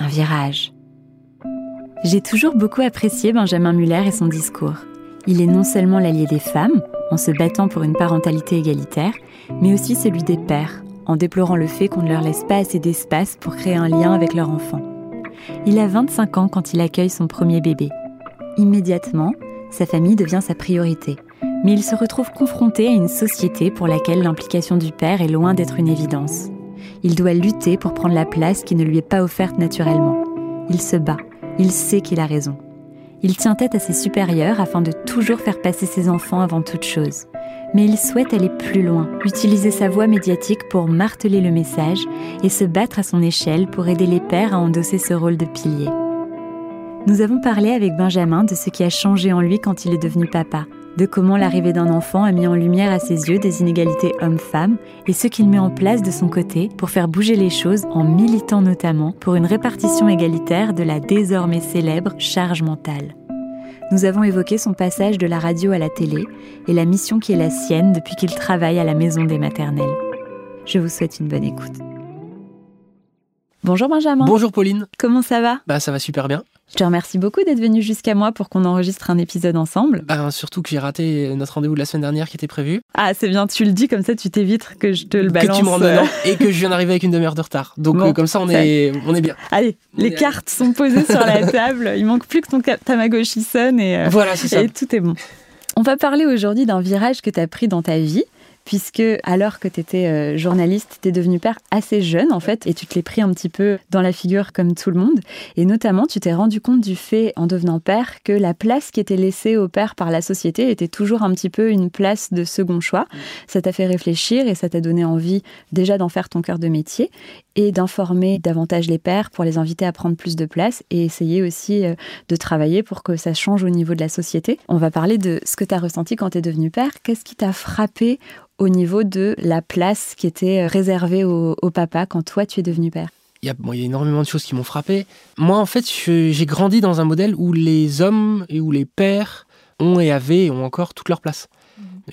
un virage. J'ai toujours beaucoup apprécié Benjamin Muller et son discours. Il est non seulement l'allié des femmes, en se battant pour une parentalité égalitaire, mais aussi celui des pères, en déplorant le fait qu'on ne leur laisse pas assez d'espace pour créer un lien avec leur enfant. Il a 25 ans quand il accueille son premier bébé. Immédiatement, sa famille devient sa priorité, mais il se retrouve confronté à une société pour laquelle l'implication du père est loin d'être une évidence. Il doit lutter pour prendre la place qui ne lui est pas offerte naturellement. Il se bat, il sait qu'il a raison. Il tient tête à ses supérieurs afin de toujours faire passer ses enfants avant toute chose. Mais il souhaite aller plus loin, utiliser sa voix médiatique pour marteler le message et se battre à son échelle pour aider les pères à endosser ce rôle de pilier. Nous avons parlé avec Benjamin de ce qui a changé en lui quand il est devenu papa, de comment l'arrivée d'un enfant a mis en lumière à ses yeux des inégalités hommes-femmes et ce qu'il met en place de son côté pour faire bouger les choses en militant notamment pour une répartition égalitaire de la désormais célèbre charge mentale. Nous avons évoqué son passage de la radio à la télé et la mission qui est la sienne depuis qu'il travaille à la maison des maternelles. Je vous souhaite une bonne écoute. Bonjour Benjamin. Bonjour Pauline. Comment ça va? Bah ça va super bien. Je te remercie beaucoup d'être venu jusqu'à moi pour qu'on enregistre un épisode ensemble. Bah, surtout que j'ai raté notre rendez-vous de la semaine dernière qui était prévu. Ah, c'est bien, tu le dis comme ça, tu t'évites que je te le balance. Que tu me rendes dedans et que je viens d'arriver avec une demi-heure de retard. Donc Bon, euh, comme ça, on est, on est bien. Allez, On les cartes sont posées sur la table. Il manque plus que ton Tamagotchi sonne et, euh, Voilà, c'est ça. et tout est bon. On va parler aujourd'hui d'un virage que tu as pris dans ta vie. Puisque, alors que tu étais journaliste, tu es devenu père assez jeune, en fait, et tu te l'es pris un petit peu dans la figure comme tout le monde. Et notamment, tu t'es rendu compte du fait, en devenant père, que la place qui était laissée au père par la société était toujours un petit peu une place de second choix. Ça t'a fait réfléchir et ça t'a donné envie déjà d'en faire ton cœur de métier et d'informer davantage les pères pour les inviter à prendre plus de place et essayer aussi euh, de travailler pour que ça change au niveau de la société. On va parler de ce que tu as ressenti quand tu es devenu père. Qu'est-ce qui t'a frappé au niveau de la place qui était réservée au, papa quand toi tu es devenu père Il y, a, il y a énormément de choses qui m'ont frappé. Moi, en fait, j'ai grandi dans un modèle où les hommes et où les pères ont et avaient et ont encore toute leur place.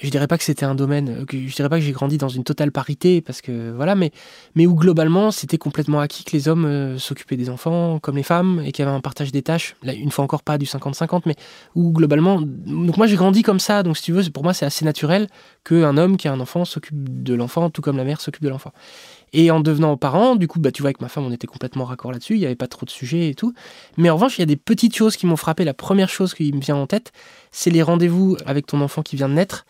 Je dirais pas que c'était un domaine, euh, que, je dirais pas que j'ai grandi dans une totale parité, parce que voilà, mais, mais où globalement c'était complètement acquis que les hommes euh, s'occupaient des enfants comme les femmes et qu'il y avait un partage des tâches, là une fois encore pas du 50-50, mais où globalement. Donc moi j'ai grandi comme ça, donc si tu veux, pour moi c'est assez naturel qu'un homme qui a un enfant s'occupe de l'enfant, tout comme la mère s'occupe de l'enfant. Et en devenant parent, du coup, bah, tu vois, avec ma femme, on était complètement raccord là-dessus, il n'y avait pas trop de sujets et tout. Mais en revanche, il y a des petites choses qui m'ont frappé. La première chose qui me vient en tête, c'est les rendez-vous avec ton enfant qui vient de naître,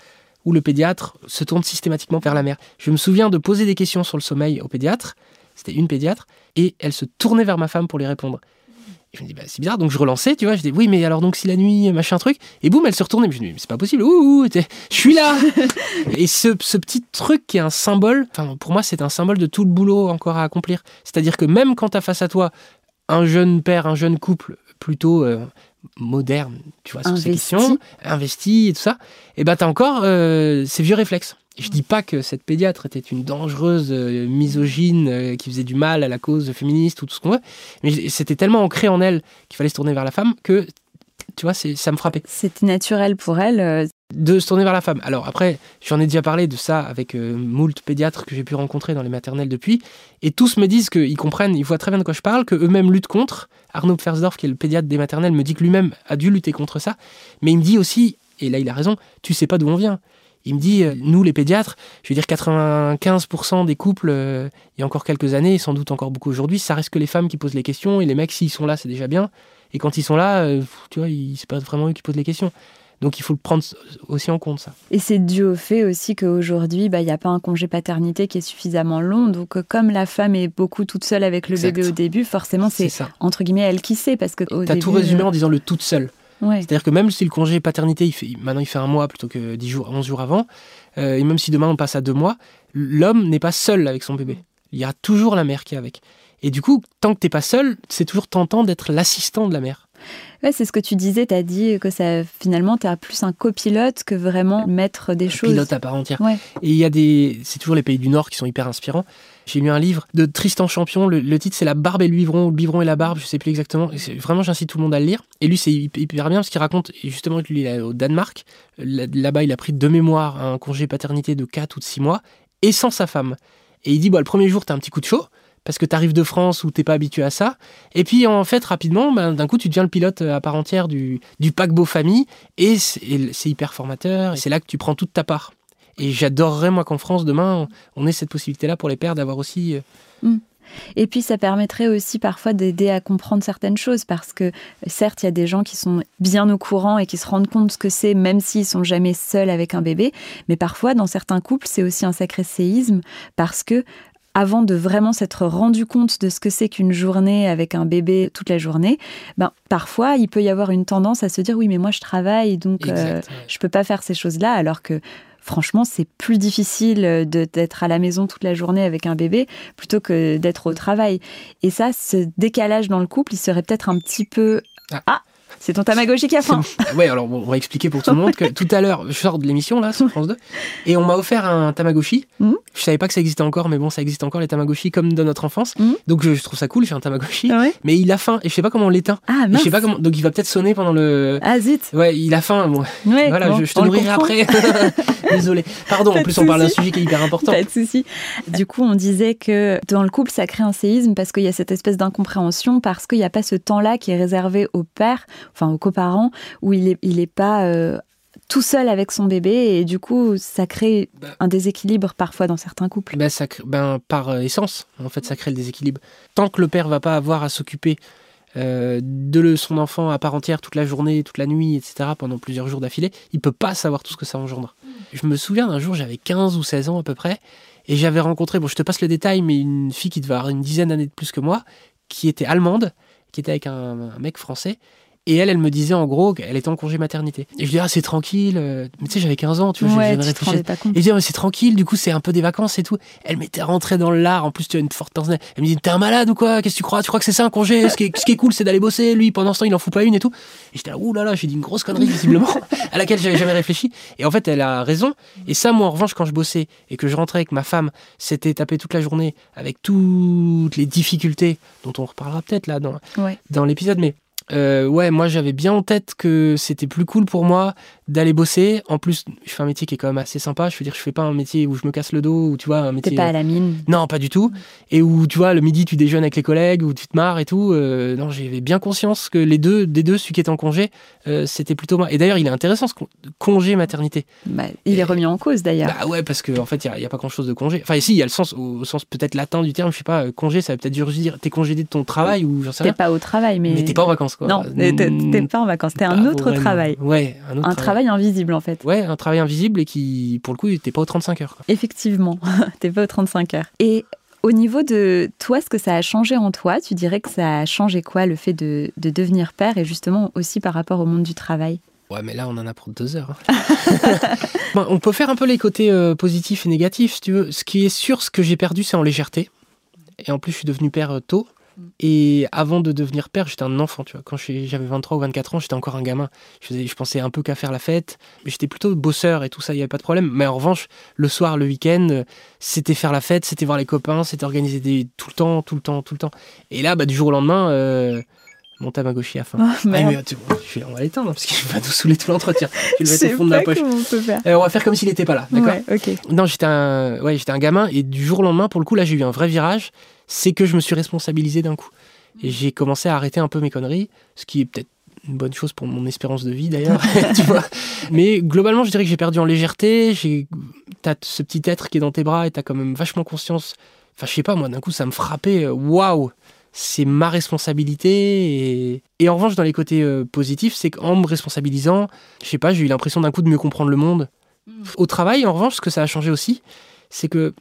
où le pédiatre se tourne systématiquement vers la mère. Je me souviens de poser des questions sur le sommeil au pédiatre, c'était une pédiatre, et elle se tournait vers ma femme pour les répondre. Je me dis, bah, c'est bizarre, donc je relançais, tu vois, je dis, oui, mais alors donc si la nuit, machin truc, et boum, elle se retournait, je me dis, mais c'est pas possible, ouh, je suis là. Et ce, ce petit truc qui est un symbole, enfin, pour moi, c'est un symbole de tout le boulot encore à accomplir. C'est-à-dire que même quand tu as face à toi un jeune père, un jeune couple plutôt euh, moderne, tu vois, sur ces questions, investi et tout ça, et ben tu as encore euh, ces vieux réflexes. Je dis pas que cette pédiatre était une dangereuse euh, misogyne euh, qui faisait du mal à la cause féministe ou tout ce qu'on veut, mais c'était tellement ancré en elle qu'il fallait se tourner vers la femme que, tu vois, ça me frappait C'était naturel pour elle. euh, de se tourner vers la femme. Alors après, j'en ai déjà parlé de ça avec euh, moult pédiatres que j'ai pu rencontrer dans les maternelles depuis, et tous me disent qu'ils comprennent, ils voient très bien de quoi je parle, qu'eux-mêmes luttent contre. Arnaud Pfersdorf, qui est le pédiatre des maternelles, me dit que lui-même a dû lutter contre ça, mais il me dit aussi, et là il a raison, tu sais pas d'où on vient. Il me dit, euh, nous les pédiatres, je veux dire 95% des couples, euh, il y a encore quelques années, et sans doute encore beaucoup aujourd'hui, ça reste que les femmes qui posent les questions, et les mecs, s'ils sont là, c'est déjà bien. Et quand ils sont là, euh, tu vois, c'est pas vraiment eux qui posent les questions. Donc il faut le prendre aussi en compte, ça. Et c'est dû au fait aussi qu'aujourd'hui, bah, il n'y a pas un congé paternité qui est suffisamment long. Donc, comme la femme est beaucoup toute seule avec le Exact. bébé au début, forcément, C'est entre guillemets elle qui sait. Parce que T'as tout résumé en disant le toute seule. C'est-à-dire que même si le congé paternité, il fait, maintenant il fait un mois plutôt que 10 jours, 11 jours avant, euh, et même si demain on passe à deux mois, l'homme n'est pas seul avec son bébé. Il y a toujours la mère qui est avec. Et du coup, tant que t'es pas seul, c'est toujours tentant d'être l'assistant de la mère. Ouais, c'est ce que tu disais, tu as dit que ça, finalement, tu as plus un copilote que vraiment maître des choses. Pilote à part entière. Et il y a des. C'est toujours les pays du Nord qui sont hyper inspirants. J'ai lu un livre de Tristan Champion. Le, titre, c'est La barbe et le biberon, ou le biberon et la barbe, je sais plus exactement. Vraiment, j'incite tout le monde à le lire. Et lui, c'est hyper bien parce qu'il raconte, justement, lui, il est au Danemark. Là-bas, il a pris de mémoire un congé paternité de 4 ou de 6 mois et sans sa femme. Et il dit, bah, le premier jour, tu as un petit coup de chaud parce que tu arrives de France où t'es pas habitué à ça. Et puis en fait, rapidement, ben, d'un coup, tu deviens le pilote à part entière du, du paquebot famille et c'est hyper formateur. Et c'est là que tu prends toute ta part. Et j'adorerais, moi, qu'en France, demain, on ait cette possibilité-là pour les pères d'avoir aussi. Euh, mm. Et puis ça permettrait aussi parfois d'aider à comprendre certaines choses parce que certes, il y a des gens qui sont bien au courant et qui se rendent compte de ce que c'est même s'ils sont jamais seuls avec un bébé, mais parfois dans certains couples, c'est aussi un sacré séisme parce que avant de vraiment s'être rendu compte de ce que c'est qu'une journée avec un bébé toute la journée, ben, parfois il peut y avoir une tendance à se dire oui mais moi je travaille donc euh, je peux pas faire ces choses-là alors que franchement, c'est plus difficile d'être à la maison toute la journée avec un bébé plutôt que d'être au travail. Et ça, ce décalage dans le couple, il serait peut-être un petit peu... ah, ah c'est ton Tamagotchi qui a faim. Ouais, alors on va expliquer pour tout le monde que tout à l'heure, je sors de l'émission là sur France 2 et on m'a offert un Tamagotchi. Mmh. Je savais pas que ça existait encore, mais bon, ça existe encore les Tamagotchi comme dans notre enfance. Mmh. Donc je, trouve ça cool, j'ai un Tamagotchi. Ah mais il a faim et je sais pas comment on l'éteint. Ah, je sais pas comment. Donc il va peut-être sonner pendant le. Ah zut. Ouais, il a faim. Bon. voilà, je, te nourrirai après. Désolé. Pardon. en plus, on parle d'un sujet qui est hyper important. Pas de souci. Du coup, on disait que dans le couple, ça crée un séisme parce qu'il y a cette espèce d'incompréhension parce qu'il n'y a pas ce temps-là qui est réservé au père, enfin aux coparents où il n'est il est pas euh, tout seul avec son bébé et du coup ça crée bah. un déséquilibre parfois dans certains couples. Bah, ça, ben, par euh, essence, en fait, ça crée le déséquilibre. Tant que le père va pas avoir à s'occuper euh, de son enfant à part entière toute la journée, toute la nuit, etc., pendant plusieurs jours d'affilée, il peut pas savoir tout ce que ça engendre. Je me souviens d'un jour, j'avais 15 ou 16 ans à peu près, et j'avais rencontré, bon je te passe le détail, mais une fille qui devait avoir une dizaine d'années de plus que moi, qui était allemande, qui était avec un mec français, et elle, elle me disait en gros qu'elle était en congé maternité. Et je dis, ah, c'est tranquille. Euh, mais tu sais, j'avais 15 ans, tu vois, ouais, je pas compte. Et je dis, ah, c'est tranquille, du coup, c'est un peu des vacances et tout. Elle m'était rentrée dans l'art. En plus, tu as une forte Elle me dit, t'es un malade ou quoi? Qu'est-ce que tu crois? Tu crois que c'est ça un congé? Ce qui, est, ce qui est cool, c'est d'aller bosser. Lui, pendant ce temps, il en fout pas une et tout. Et j'étais là, ouh là là, j'ai dit une grosse connerie, visiblement, à laquelle j'avais jamais réfléchi. Et en fait, elle a raison. Et ça, moi, en revanche, quand je bossais et que je rentrais avec ma femme, c'était taper toute la journée avec toutes les difficultés dont on reparlera peut-être là dans, dans l'épisode. Mais euh, ouais, moi j'avais bien en tête que c'était plus cool pour moi d'aller bosser. En plus, je fais un métier qui est quand même assez sympa. Je veux dire, je fais pas un métier où je me casse le dos, ou tu vois, un métier. T'es pas à la mine. Non, pas du tout. Et où tu vois, le midi tu déjeunes avec les collègues, où tu te marres et tout. Euh, non, j'avais bien conscience que les deux, des deux, celui qui est en congé, euh, c'était plutôt moi. Et d'ailleurs, il est intéressant ce congé maternité. Bah, il est remis en cause d'ailleurs. Bah ouais, parce qu'en en fait, il n'y a, pas grand chose de congé. Enfin, ici, il y a le sens, au, sens peut-être latin du terme, je sais pas, congé, ça veut peut-être dire t'es congédé de ton travail ou j'en sais rien. T'es pas au travail, mais. Mais t'es pas en vacances quoi. Non, t'es pas en vacances, t'es un autre travail. Ouais, un autre Un travail invisible en fait. Ouais, un travail invisible et qui, pour le coup, n'était pas aux 35 heures. Effectivement, t'es pas aux 35 heures. Et au niveau de toi, ce que ça a changé en toi, tu dirais que ça a changé quoi le fait de, devenir père et justement aussi par rapport au monde du travail? Ouais, mais là, on en a pour deux heures. Hein. on peut faire un peu les côtés euh, positifs et négatifs, si tu veux. Ce qui est sûr, ce que j'ai perdu, c'est en légèreté. Et en plus, je suis devenu père euh, tôt. Et avant de devenir père, j'étais un enfant, tu vois. Quand j'avais 23 ou 24 ans, j'étais encore un gamin. Je, je pensais un peu qu'à faire la fête. Mais j'étais plutôt bosseur et tout ça, il n'y avait pas de problème. Mais en revanche, le soir, le week-end, c'était faire la fête, c'était voir les copains, c'était organiser des... tout le temps, tout le temps, tout le temps. Et là, bah, du jour au lendemain, euh... mon tamagotchi a faim. Oh, ah, mais, on va l'éteindre parce qu'il va nous saouler tout l'entretien. Je le mettre au fond de la poche. On, peut faire. Euh, on va faire comme s'il n'était pas là, d'accord ouais, Non, j'étais un... Ouais, j'étais un gamin et du jour au lendemain, pour le coup, là, j'ai eu un vrai virage. C'est que je me suis responsabilisé d'un coup. Et j'ai commencé à arrêter un peu mes conneries, ce qui est peut-être une bonne chose pour mon espérance de vie d'ailleurs, tu vois. Mais globalement, je dirais que j'ai perdu en légèreté. J'ai, t'as ce petit être qui est dans tes bras et t'as quand même vachement conscience. Enfin, je sais pas, moi, d'un coup, ça me frappait. Euh, waouh, c'est ma responsabilité. Et... en revanche, dans les côtés euh, positifs, c'est qu'en me responsabilisant, je sais pas, j'ai eu l'impression d'un coup de mieux comprendre le monde. Mm. Au travail, en revanche, ce que ça a changé aussi, c'est que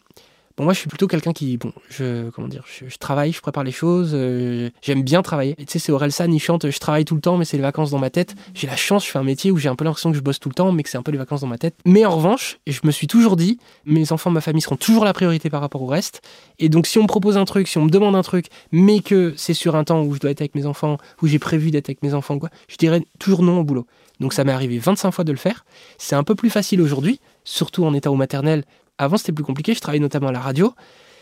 Bon, moi, je suis plutôt quelqu'un qui, bon, je, comment dire, je, travaille, je prépare les choses, euh, j'aime bien travailler. tu sais, c'est Orelsan, il chante, je travaille tout le temps, mais c'est les vacances dans ma tête. J'ai la chance, je fais un métier où j'ai un peu l'impression que je bosse tout le temps, mais que c'est un peu les vacances dans ma tête. Mais en revanche, je me suis toujours dit, mes enfants, ma famille seront toujours la priorité par rapport au reste. Et donc, si on me propose un truc, si on me demande un truc, mais que c'est sur un temps où je dois être avec mes enfants, où j'ai prévu d'être avec mes enfants, quoi, je dirais toujours non au boulot. Donc, ça m'est arrivé 25 fois de le faire. C'est un peu plus facile aujourd'hui, surtout en état au maternel avant, c'était plus compliqué. Je travaillais notamment à la radio.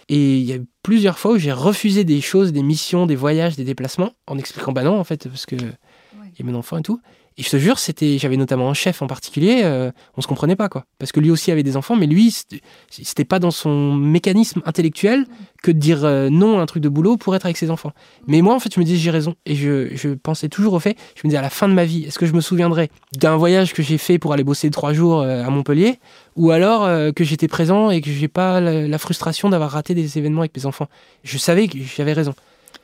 Et il y a eu plusieurs fois où j'ai refusé des choses, des missions, des voyages, des déplacements, en expliquant bah non, en fait, parce que il y a mon enfant et tout. Et je te jure, c'était, j'avais notamment un chef en particulier, euh, on se comprenait pas quoi, parce que lui aussi avait des enfants, mais lui, c'était pas dans son mécanisme intellectuel que de dire euh, non à un truc de boulot pour être avec ses enfants. Mais moi, en fait, je me disais j'ai raison, et je, pensais toujours au fait. Je me disais à la fin de ma vie, est-ce que je me souviendrai d'un voyage que j'ai fait pour aller bosser trois jours euh, à Montpellier, ou alors que j'étais présent et que j'ai pas la frustration d'avoir raté des événements avec mes enfants? Je savais que j'avais raison.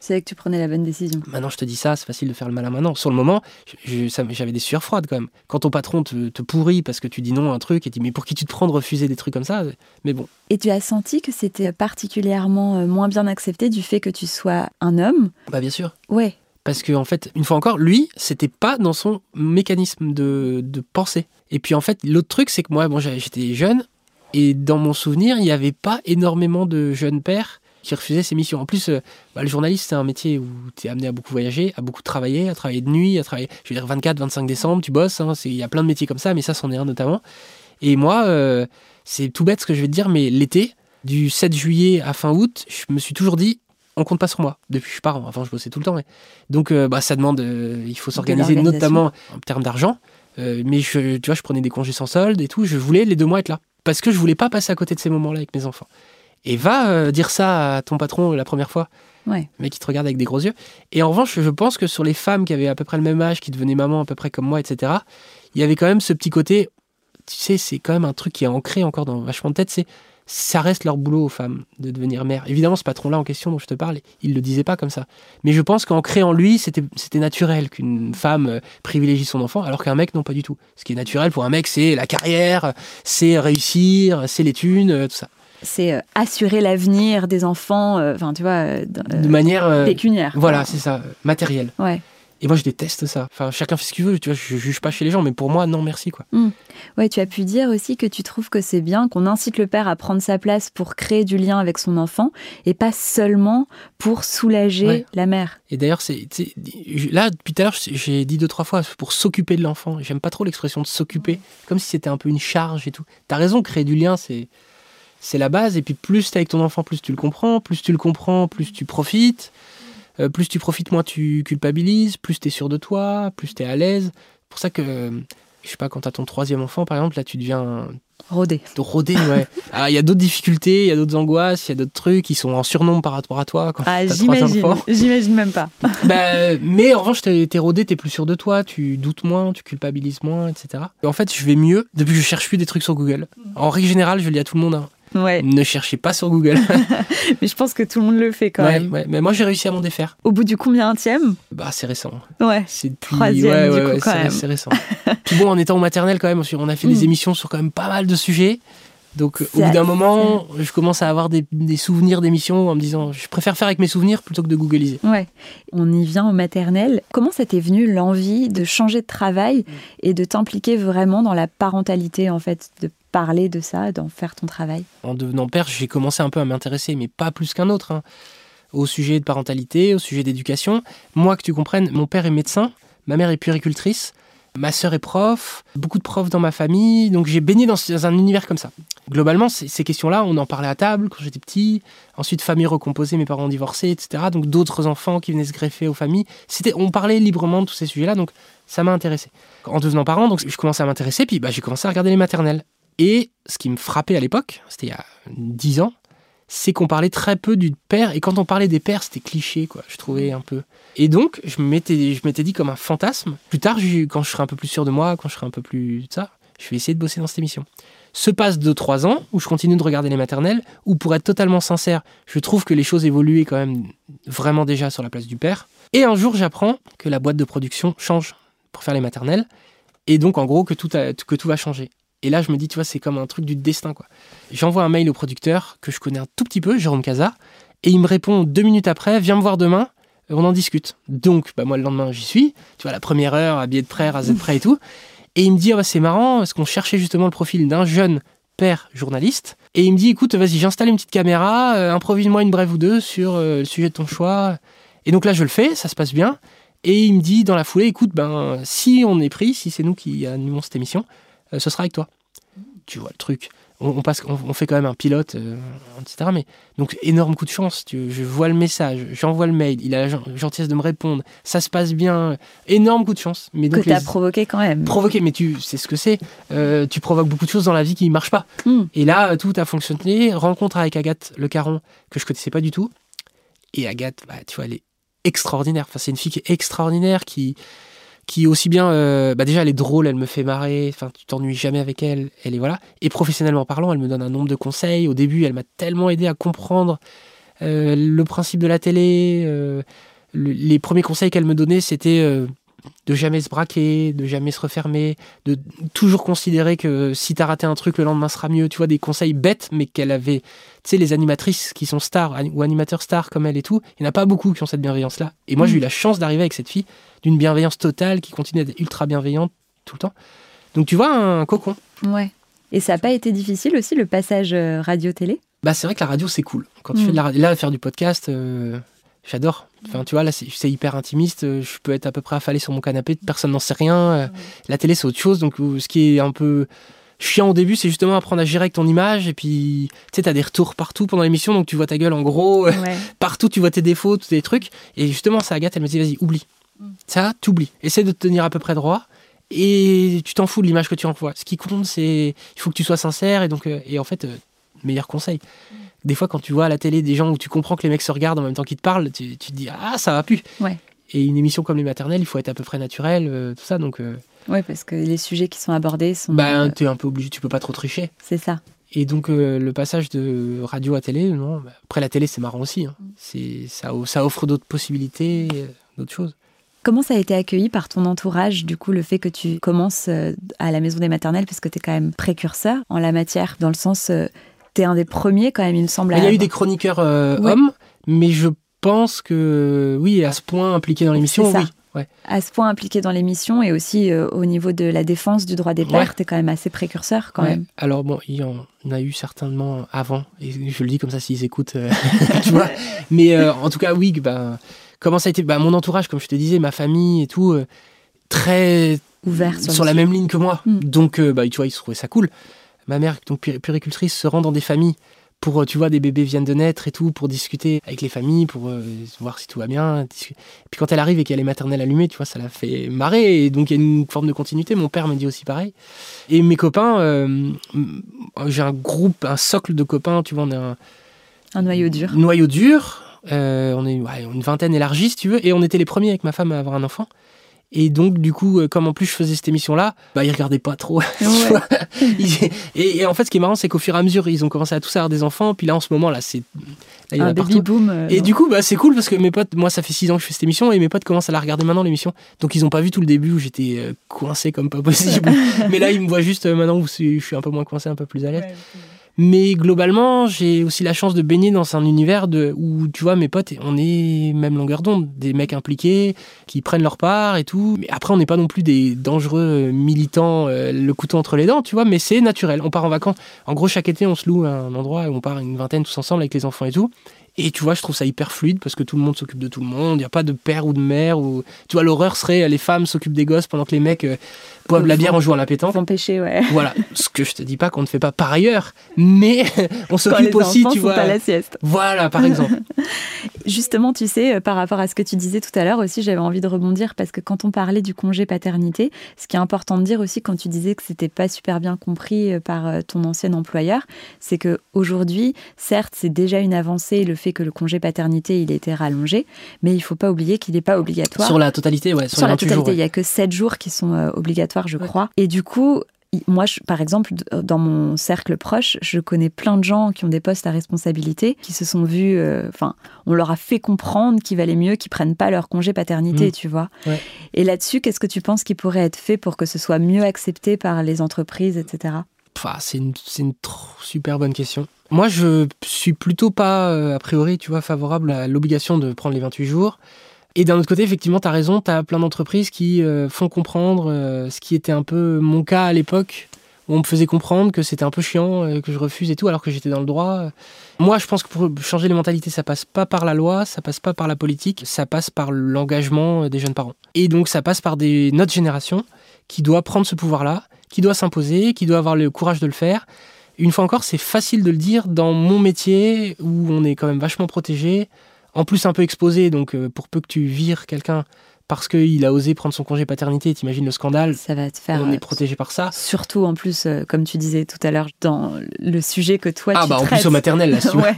C'est que tu prenais la bonne décision. Maintenant, je te dis ça, c'est facile de faire le malin maintenant. Sur le moment, j'avais des sueurs froides quand même. Quand ton patron te, pourrit parce que tu dis non à un truc et dit mais pour qui tu te prends de refuser des trucs comme ça Mais bon. Et tu as senti que c'était particulièrement euh, moins bien accepté du fait que tu sois un homme? Bah bien sûr. Ouais. Parce que en fait, une fois encore, lui, c'était pas dans son mécanisme de, de pensée. Et puis en fait, l'autre truc, c'est que moi, bon, j'étais jeune et dans mon souvenir, il n'y avait pas énormément de jeunes pères qui refusait ses missions. En plus, euh, bah, le journaliste, c'est un métier où tu es amené à beaucoup voyager, à beaucoup travailler, à travailler de nuit, à travailler, je veux dire, 24, 25 décembre, tu bosses. Hein, il y a plein de métiers comme ça, mais ça, c'en est un notamment. Et moi, euh, c'est tout bête ce que je vais te dire, mais l'été, du 7 juillet à fin août, je me suis toujours dit, on compte pas sur moi depuis que je pars. Enfin, je bossais tout le temps. Mais... Donc, euh, bah, ça demande, il faut s'organiser notamment en termes d'argent. mais je, tu vois, je prenais des congés sans solde et tout. Je voulais les deux mois être là. Parce que je voulais pas passer à côté de ces moments-là avec mes enfants. Et va euh, dire ça à ton patron la première fois. Ouais. Le mec qui te regarde avec des gros yeux. Et en revanche, je pense que sur les femmes qui avaient à peu près le même âge, qui devenaient maman à peu près comme moi, etc., il y avait quand même ce petit côté. Tu sais, c'est quand même un truc qui est ancré encore dans vachement de tête. C'est ça reste leur boulot aux femmes de devenir mère. Évidemment, ce patron-là en question dont je te parle, il le disait pas comme ça. Mais je pense qu'en créant lui, c'était naturel qu'une femme euh, privilégie son enfant, alors qu'un mec, non, pas du tout. Ce qui est naturel pour un mec, c'est la carrière, c'est réussir, c'est les thunes, euh, tout ça c'est euh, assurer l'avenir des enfants, euh, enfin tu vois, euh, de manière pécuniaire. Voilà, c'est ça, matériel. Ouais. Et moi, je déteste ça. Enfin, chacun fait ce qu'il veut. Tu vois, je juge pas chez les gens, mais pour moi, non, merci quoi. Hmm. Ouais, tu as pu dire aussi que tu trouves que c'est bien qu'on incite le père à prendre sa place pour créer du lien avec son enfant et pas seulement pour soulager la mère. Et d'ailleurs, c'est là depuis tout à l'heure, j'ai dit deux trois fois pour s'occuper de l'enfant. J'aime pas trop l'expression de s'occuper, comme si c'était un peu une charge et tout. T'as raison, créer du lien, c'est c'est la base. Et puis plus tu es avec ton enfant, plus tu le comprends. Plus tu le comprends, plus tu profites. Euh, plus tu profites, moins tu culpabilises. Plus tu es sûr de toi, plus tu es à l'aise. C'est pour ça que, je sais pas, quand tu as ton troisième enfant, par exemple, là tu deviens... Rodé. Rodé, ouais. Ah, il y a d'autres difficultés, il y a d'autres angoisses, il y a d'autres trucs qui sont en surnombre par rapport à toi. Quand ah, j'imagine. J'imagine même pas. bah, mais en revanche, t'es rodé, t'es plus sûr de toi, tu doutes moins, tu culpabilises moins, etc. en fait, je vais mieux depuis que je cherche plus des trucs sur Google. En règle générale, je le dis à tout le monde. Hein. Ne cherchez pas sur Google. mais je pense que tout le monde le fait quand même. Mais moi, j'ai réussi à m'en défaire. Au bout du combien tième? Bah, c'est récent. Ouais. C'est troisième du coup quand même. C'est récent. Puis bon, en étant au maternel quand même, on a fait des mm. émissions sur quand même pas mal de sujets. Donc au bout d'un moment, je commence à avoir des, souvenirs d'émissions en me disant je préfère faire avec mes souvenirs plutôt que de googliser. Ouais. On y vient au maternel. Comment ça t'est venu l'envie de changer de travail mm. et de t'impliquer vraiment dans la parentalité en fait, de parler de ça, d'en faire ton travail En devenant père, j'ai commencé un peu à m'intéresser, mais pas plus qu'un autre, hein, au sujet de parentalité, au sujet d'éducation. Moi, que tu comprennes, mon père est médecin, ma mère est puéricultrice. Ma sœur est prof, beaucoup de profs dans ma famille, donc j'ai baigné dans un univers comme ça. Globalement, ces questions-là, on en parlait à table quand j'étais petit. Ensuite, famille recomposée, mes parents divorcés, etc. Donc d'autres enfants qui venaient se greffer aux familles. C'était, on parlait librement de tous ces sujets-là, donc ça m'a intéressé. En devenant parent, donc je commençais à m'intéresser, puis bah, j'ai commencé à regarder les maternelles. Et ce qui me frappait à l'époque, c'était il y a 10 ans, c'est qu'on parlait très peu du père. Et quand on parlait des pères, c'était cliché, quoi. Je trouvais un peu. Et donc, je m'étais, dit comme un fantasme. Plus tard, quand je serai un peu plus sûr de moi, quand je serai un peu plus ça, je vais essayer de bosser dans cette émission. Se passe 2-3 ans où je continue de regarder les maternelles, où pour être totalement sincère, je trouve que les choses évoluaient quand même vraiment déjà sur la place du père. Et un jour, j'apprends que la boîte de production change pour faire les maternelles. Et donc, en gros, que tout, que tout va changer. Et là, je me dis, tu vois, c'est comme un truc du destin, quoi. J'envoie un mail au producteur que je connais un tout petit peu, Jérôme Casa, et il me répond deux minutes après, viens me voir demain, on en discute. Donc, bah, moi, le lendemain, j'y suis. Tu vois, la première heure, habillé de près, rasé de près et tout. Et il me dit, ah, bah, c'est marrant, parce qu'on cherchait justement le profil d'un jeune père journaliste. Et il me dit, écoute, vas-y, j'installe une petite caméra, euh, improvise-moi une brève ou deux sur euh, le sujet de ton choix. Et donc là, je le fais, ça se passe bien. Et il me dit dans la foulée, écoute, ben, si on est pris, si c'est nous qui animons cette émission, euh, ce sera avec toi. Tu vois le truc on, passe, on, fait quand même un pilote, euh, etc. Mais donc énorme coup de chance. Tu, je vois le message, j'envoie le mail, il a la gentillesse de me répondre, ça se passe bien, énorme coup de chance. Mais donc, que t'as provoqué quand même. Provoqué, mais tu sais ce que c'est. Euh, tu provoques beaucoup de choses dans la vie qui ne marchent pas. Hmm. Et là, tout a fonctionné. Rencontre avec Agathe Le Caron que je connaissais pas du tout. Et Agathe, bah, tu vois, elle est extraordinaire. Enfin, c'est une fille qui est extraordinaire qui qui aussi bien, euh, bah déjà elle est drôle, elle me fait marrer, enfin tu t'ennuies jamais avec elle, elle est voilà. Et professionnellement parlant, elle me donne un nombre de conseils. Au début, elle m'a tellement aidé à comprendre euh, le principe de la télé. Euh, les premiers conseils qu'elle me donnait, c'était de jamais se braquer, de jamais se refermer, de toujours considérer que si t'as raté un truc, le lendemain sera mieux. Tu vois, des conseils bêtes, mais qu'elle avait. Tu sais, les animatrices qui sont stars ou animateurs stars comme elle et tout, il n'y en a pas beaucoup qui ont cette bienveillance-là. Et moi, j'ai eu mm. la chance d'arriver avec cette fille d'une bienveillance totale qui continue d'être ultra bienveillante tout le temps. Donc, tu vois, un cocon. Ouais. Et ça n'a pas été difficile aussi, le passage euh, radio-télé? Bah, c'est vrai que la radio, c'est cool. Quand tu fais de la mm. Là, faire du podcast. Euh, J'adore. Enfin, tu vois, là, c'est hyper intimiste. Euh, je peux être à peu près affalé sur mon canapé, personne n'en sait rien. Euh, la télé, c'est autre chose. Donc, euh, ce qui est un peu chiant au début, c'est justement apprendre à gérer avec ton image. Et puis, tu sais, t'as des retours partout pendant l'émission. Donc, tu vois ta gueule en gros. partout, tu vois tes défauts, tous tes trucs. Et justement, ça, Agathe, elle me dit, vas-y, oublie. Mm. Ça, t'oublies. Essaie de te tenir à peu près droit. Et tu t'en fous de l'image que tu envoies. Ce qui compte, c'est il faut que tu sois sincère. Et donc, et en fait, meilleur conseil. Mm des fois, quand tu vois à la télé des gens où tu comprends que les mecs se regardent en même temps qu'ils te parlent, tu, te dis Ah, ça va plus. Ouais. Et une émission comme Les Maternelles, il faut être à peu près naturel, euh, tout ça. Donc, euh, ouais, parce que les sujets qui sont abordés sont. Ben, euh, tu es un peu obligé, tu peux pas trop tricher. C'est ça. Et donc, le passage de radio à télé, non, bah, après la télé, c'est marrant aussi. Hein. C'est, ça, ça offre d'autres possibilités, d'autres choses. Comment ça a été accueilli par ton entourage, du coup, le fait que tu commences à la maison des maternelles, parce que tu es quand même précurseur en la matière, dans le sens, T'es un des premiers quand même, il me semble. Il y a eu des chroniqueurs euh, hommes, mais je pense que oui, à ce point impliqué dans l'émission, oui. Ouais. À ce point impliqué dans l'émission et aussi euh, au niveau de la défense du droit des pères, tu es quand même assez précurseur quand même. Alors bon, il y en a eu certainement avant, et je le dis comme ça s'ils écoutent, euh, tu vois. Mais en tout cas, oui, bah, comment ça a été bah, Mon entourage, comme je te disais, ma famille et tout, très ouvert sur, la même ligne que moi. Hmm. Donc, bah, tu vois, ils se trouvaient ça cool ma mère, donc puricultrice, se rend dans des familles pour, euh, tu vois, des bébés viennent de naître et tout, pour discuter avec les familles, pour euh, voir si tout va bien. Et puis quand elle arrive et qu'elle est maternelle allumée, tu vois, ça la fait marrer. Et donc il y a une forme de continuité. Mon père me dit aussi pareil. Et mes copains, euh, j'ai un groupe, un socle de copains, tu vois, on est un... Un noyau dur. Noyau dur. on est une vingtaine élargie, si tu veux. Et on était les premiers avec ma femme à avoir un enfant. Et donc, du coup, euh, comme en plus je faisais cette émission-là, bah, ils regardaient pas trop. et, en fait, ce qui est marrant, c'est qu'au fur et à mesure, ils ont commencé à tous avoir des enfants. Puis là, en ce moment, là, c'est. un baby boom. Euh, et du coup, bah, c'est cool parce que mes potes, moi, ça fait six ans que je fais cette émission et mes potes commencent à la regarder maintenant, l'émission. Donc, ils ont pas vu tout le début où j'étais euh, coincé comme pas possible. Mais là, ils me voient juste maintenant où je suis un peu moins coincé, un peu plus à l'aise. Mais globalement, j'ai aussi la chance de baigner dans un univers de, où, tu vois, mes potes, on est même longueur d'onde, des mecs impliqués, qui prennent leur part et tout. Mais après, on n'est pas non plus des dangereux militants, euh, le couteau entre les dents, tu vois, mais c'est naturel. On part en vacances. En gros, chaque été, on se loue un endroit où on part une vingtaine tous ensemble avec les enfants et tout. Et tu vois, je trouve ça hyper fluide parce que tout le monde s'occupe de tout le monde. Il n'y a pas de père ou de mère. Ou... Tu vois, l'horreur serait les femmes s'occupent des gosses pendant que les mecs euh, boivent la bière en jouant à la pétanque. Empêcher, ouais. Voilà. Ce que je te dis pas qu'on ne fait pas par ailleurs, mais on s'occupe aussi, tu vois. à la sieste. Voilà, par exemple. Justement, tu sais, euh, par rapport à ce que tu disais tout à l'heure aussi, j'avais envie de rebondir parce que quand on parlait du congé paternité, ce qui est important de dire aussi quand tu disais que c'était pas super bien compris euh, par euh, ton ancien employeur, c'est que aujourd'hui, certes, c'est déjà une avancée le fait que le congé paternité il était rallongé, mais il faut pas oublier qu'il n'est pas obligatoire. Sur la totalité, ouais. Sur, la totalité, il y a que 7 jours qui sont obligatoires, je crois. Et du coup, moi, par exemple, dans mon cercle proche, je connais plein de gens qui ont des postes à responsabilité, qui se sont vus, euh, enfin, on leur a fait comprendre qu'il valait mieux qu'ils prennent pas leur congé paternité, mmh. tu vois. Et là-dessus, qu'est-ce que tu penses qui pourrait être fait pour que ce soit mieux accepté par les entreprises, etc. C'est une, une super bonne question. Moi, je suis plutôt pas, euh, a priori, tu vois, favorable à l'obligation de prendre les 28 jours. Et d'un autre côté, effectivement, tu as raison, tu as plein d'entreprises qui euh, font comprendre euh, ce qui était un peu mon cas à l'époque, où on me faisait comprendre que c'était un peu chiant, que je refuse et tout, alors que j'étais dans le droit. Moi, je pense que pour changer les mentalités, ça passe pas par la loi, ça passe pas par la politique, ça passe par l'engagement des jeunes parents. Et donc, ça passe par des, notre génération qui doit prendre ce pouvoir-là, qui doit s'imposer, qui doit avoir le courage de le faire une fois encore, c'est facile de le dire dans mon métier où on est quand même vachement protégé, en plus un peu exposé, donc euh, pour peu que tu vires quelqu'un parce qu'il a osé prendre son congé paternité, t'imagines le scandale Ça va te faire. On est euh, protégé par ça. Surtout en plus, euh, comme tu disais tout à l'heure, dans le sujet que toi ah, tu bah en plus au maternel, là,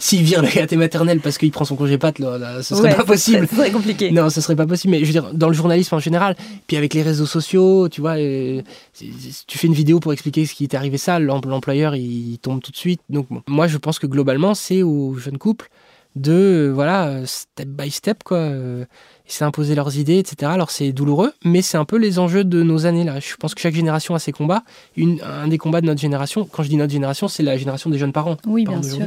s'il vire le gâté maternel parce qu'il prend son congé pat, là, ce serait pas possible. Ce serait compliqué. Non, ce serait pas possible. Mais je veux dire, dans le journalisme en général, puis avec les réseaux sociaux, tu vois, euh, tu fais une vidéo pour expliquer ce qui t'est arrivé, ça, l'employeur il tombe tout de suite. Donc moi, je pense que globalement, c'est aux jeunes couples de voilà step by step quoi ils s'est imposé leurs idées, etc. Alors c'est douloureux, mais c'est un peu les enjeux de nos années là. Je pense que chaque génération a ses combats. Une, un des combats de notre génération, quand je dis notre génération, c'est la génération des jeunes parents. Oui, bien sûr.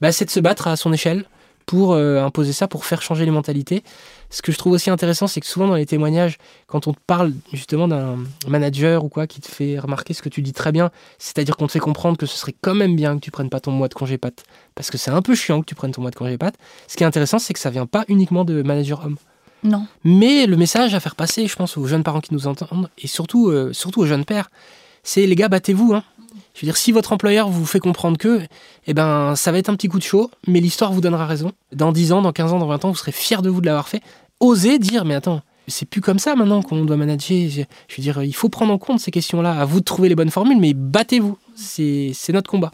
Bah, c'est de se battre à son échelle pour euh, imposer ça, pour faire changer les mentalités. Ce que je trouve aussi intéressant, c'est que souvent dans les témoignages, quand on te parle justement d'un manager ou quoi qui te fait remarquer ce que tu dis très bien, c'est-à-dire qu'on te fait comprendre que ce serait quand même bien que tu prennes pas ton mois de congé pat, parce que c'est un peu chiant que tu prennes ton mois de congé pat. Ce qui est intéressant, c'est que ça vient pas uniquement de manager homme. Non. Mais le message à faire passer, je pense, aux jeunes parents qui nous entendent, et surtout, euh, surtout aux jeunes pères, c'est les gars, battez-vous. Hein. Je veux dire, si votre employeur vous fait comprendre que, eh ben, ça va être un petit coup de chaud, mais l'histoire vous donnera raison. Dans 10 ans, dans 15 ans, dans 20 ans, vous serez fiers de vous de l'avoir fait. Osez dire, mais attends, c'est plus comme ça maintenant qu'on doit manager. Je veux dire, il faut prendre en compte ces questions-là. À vous de trouver les bonnes formules, mais battez-vous. C'est notre combat.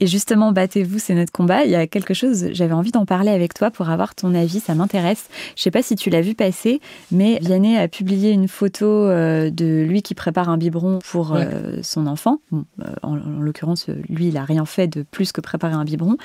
Et justement, battez-vous, c'est notre combat. Il y a quelque chose, j'avais envie d'en parler avec toi pour avoir ton avis, ça m'intéresse. Je sais pas si tu l'as vu passer, mais Vianney a publié une photo euh, de lui qui prépare un biberon pour euh, son enfant. Euh, en, l'occurrence, lui, il a rien fait de plus que préparer un biberon.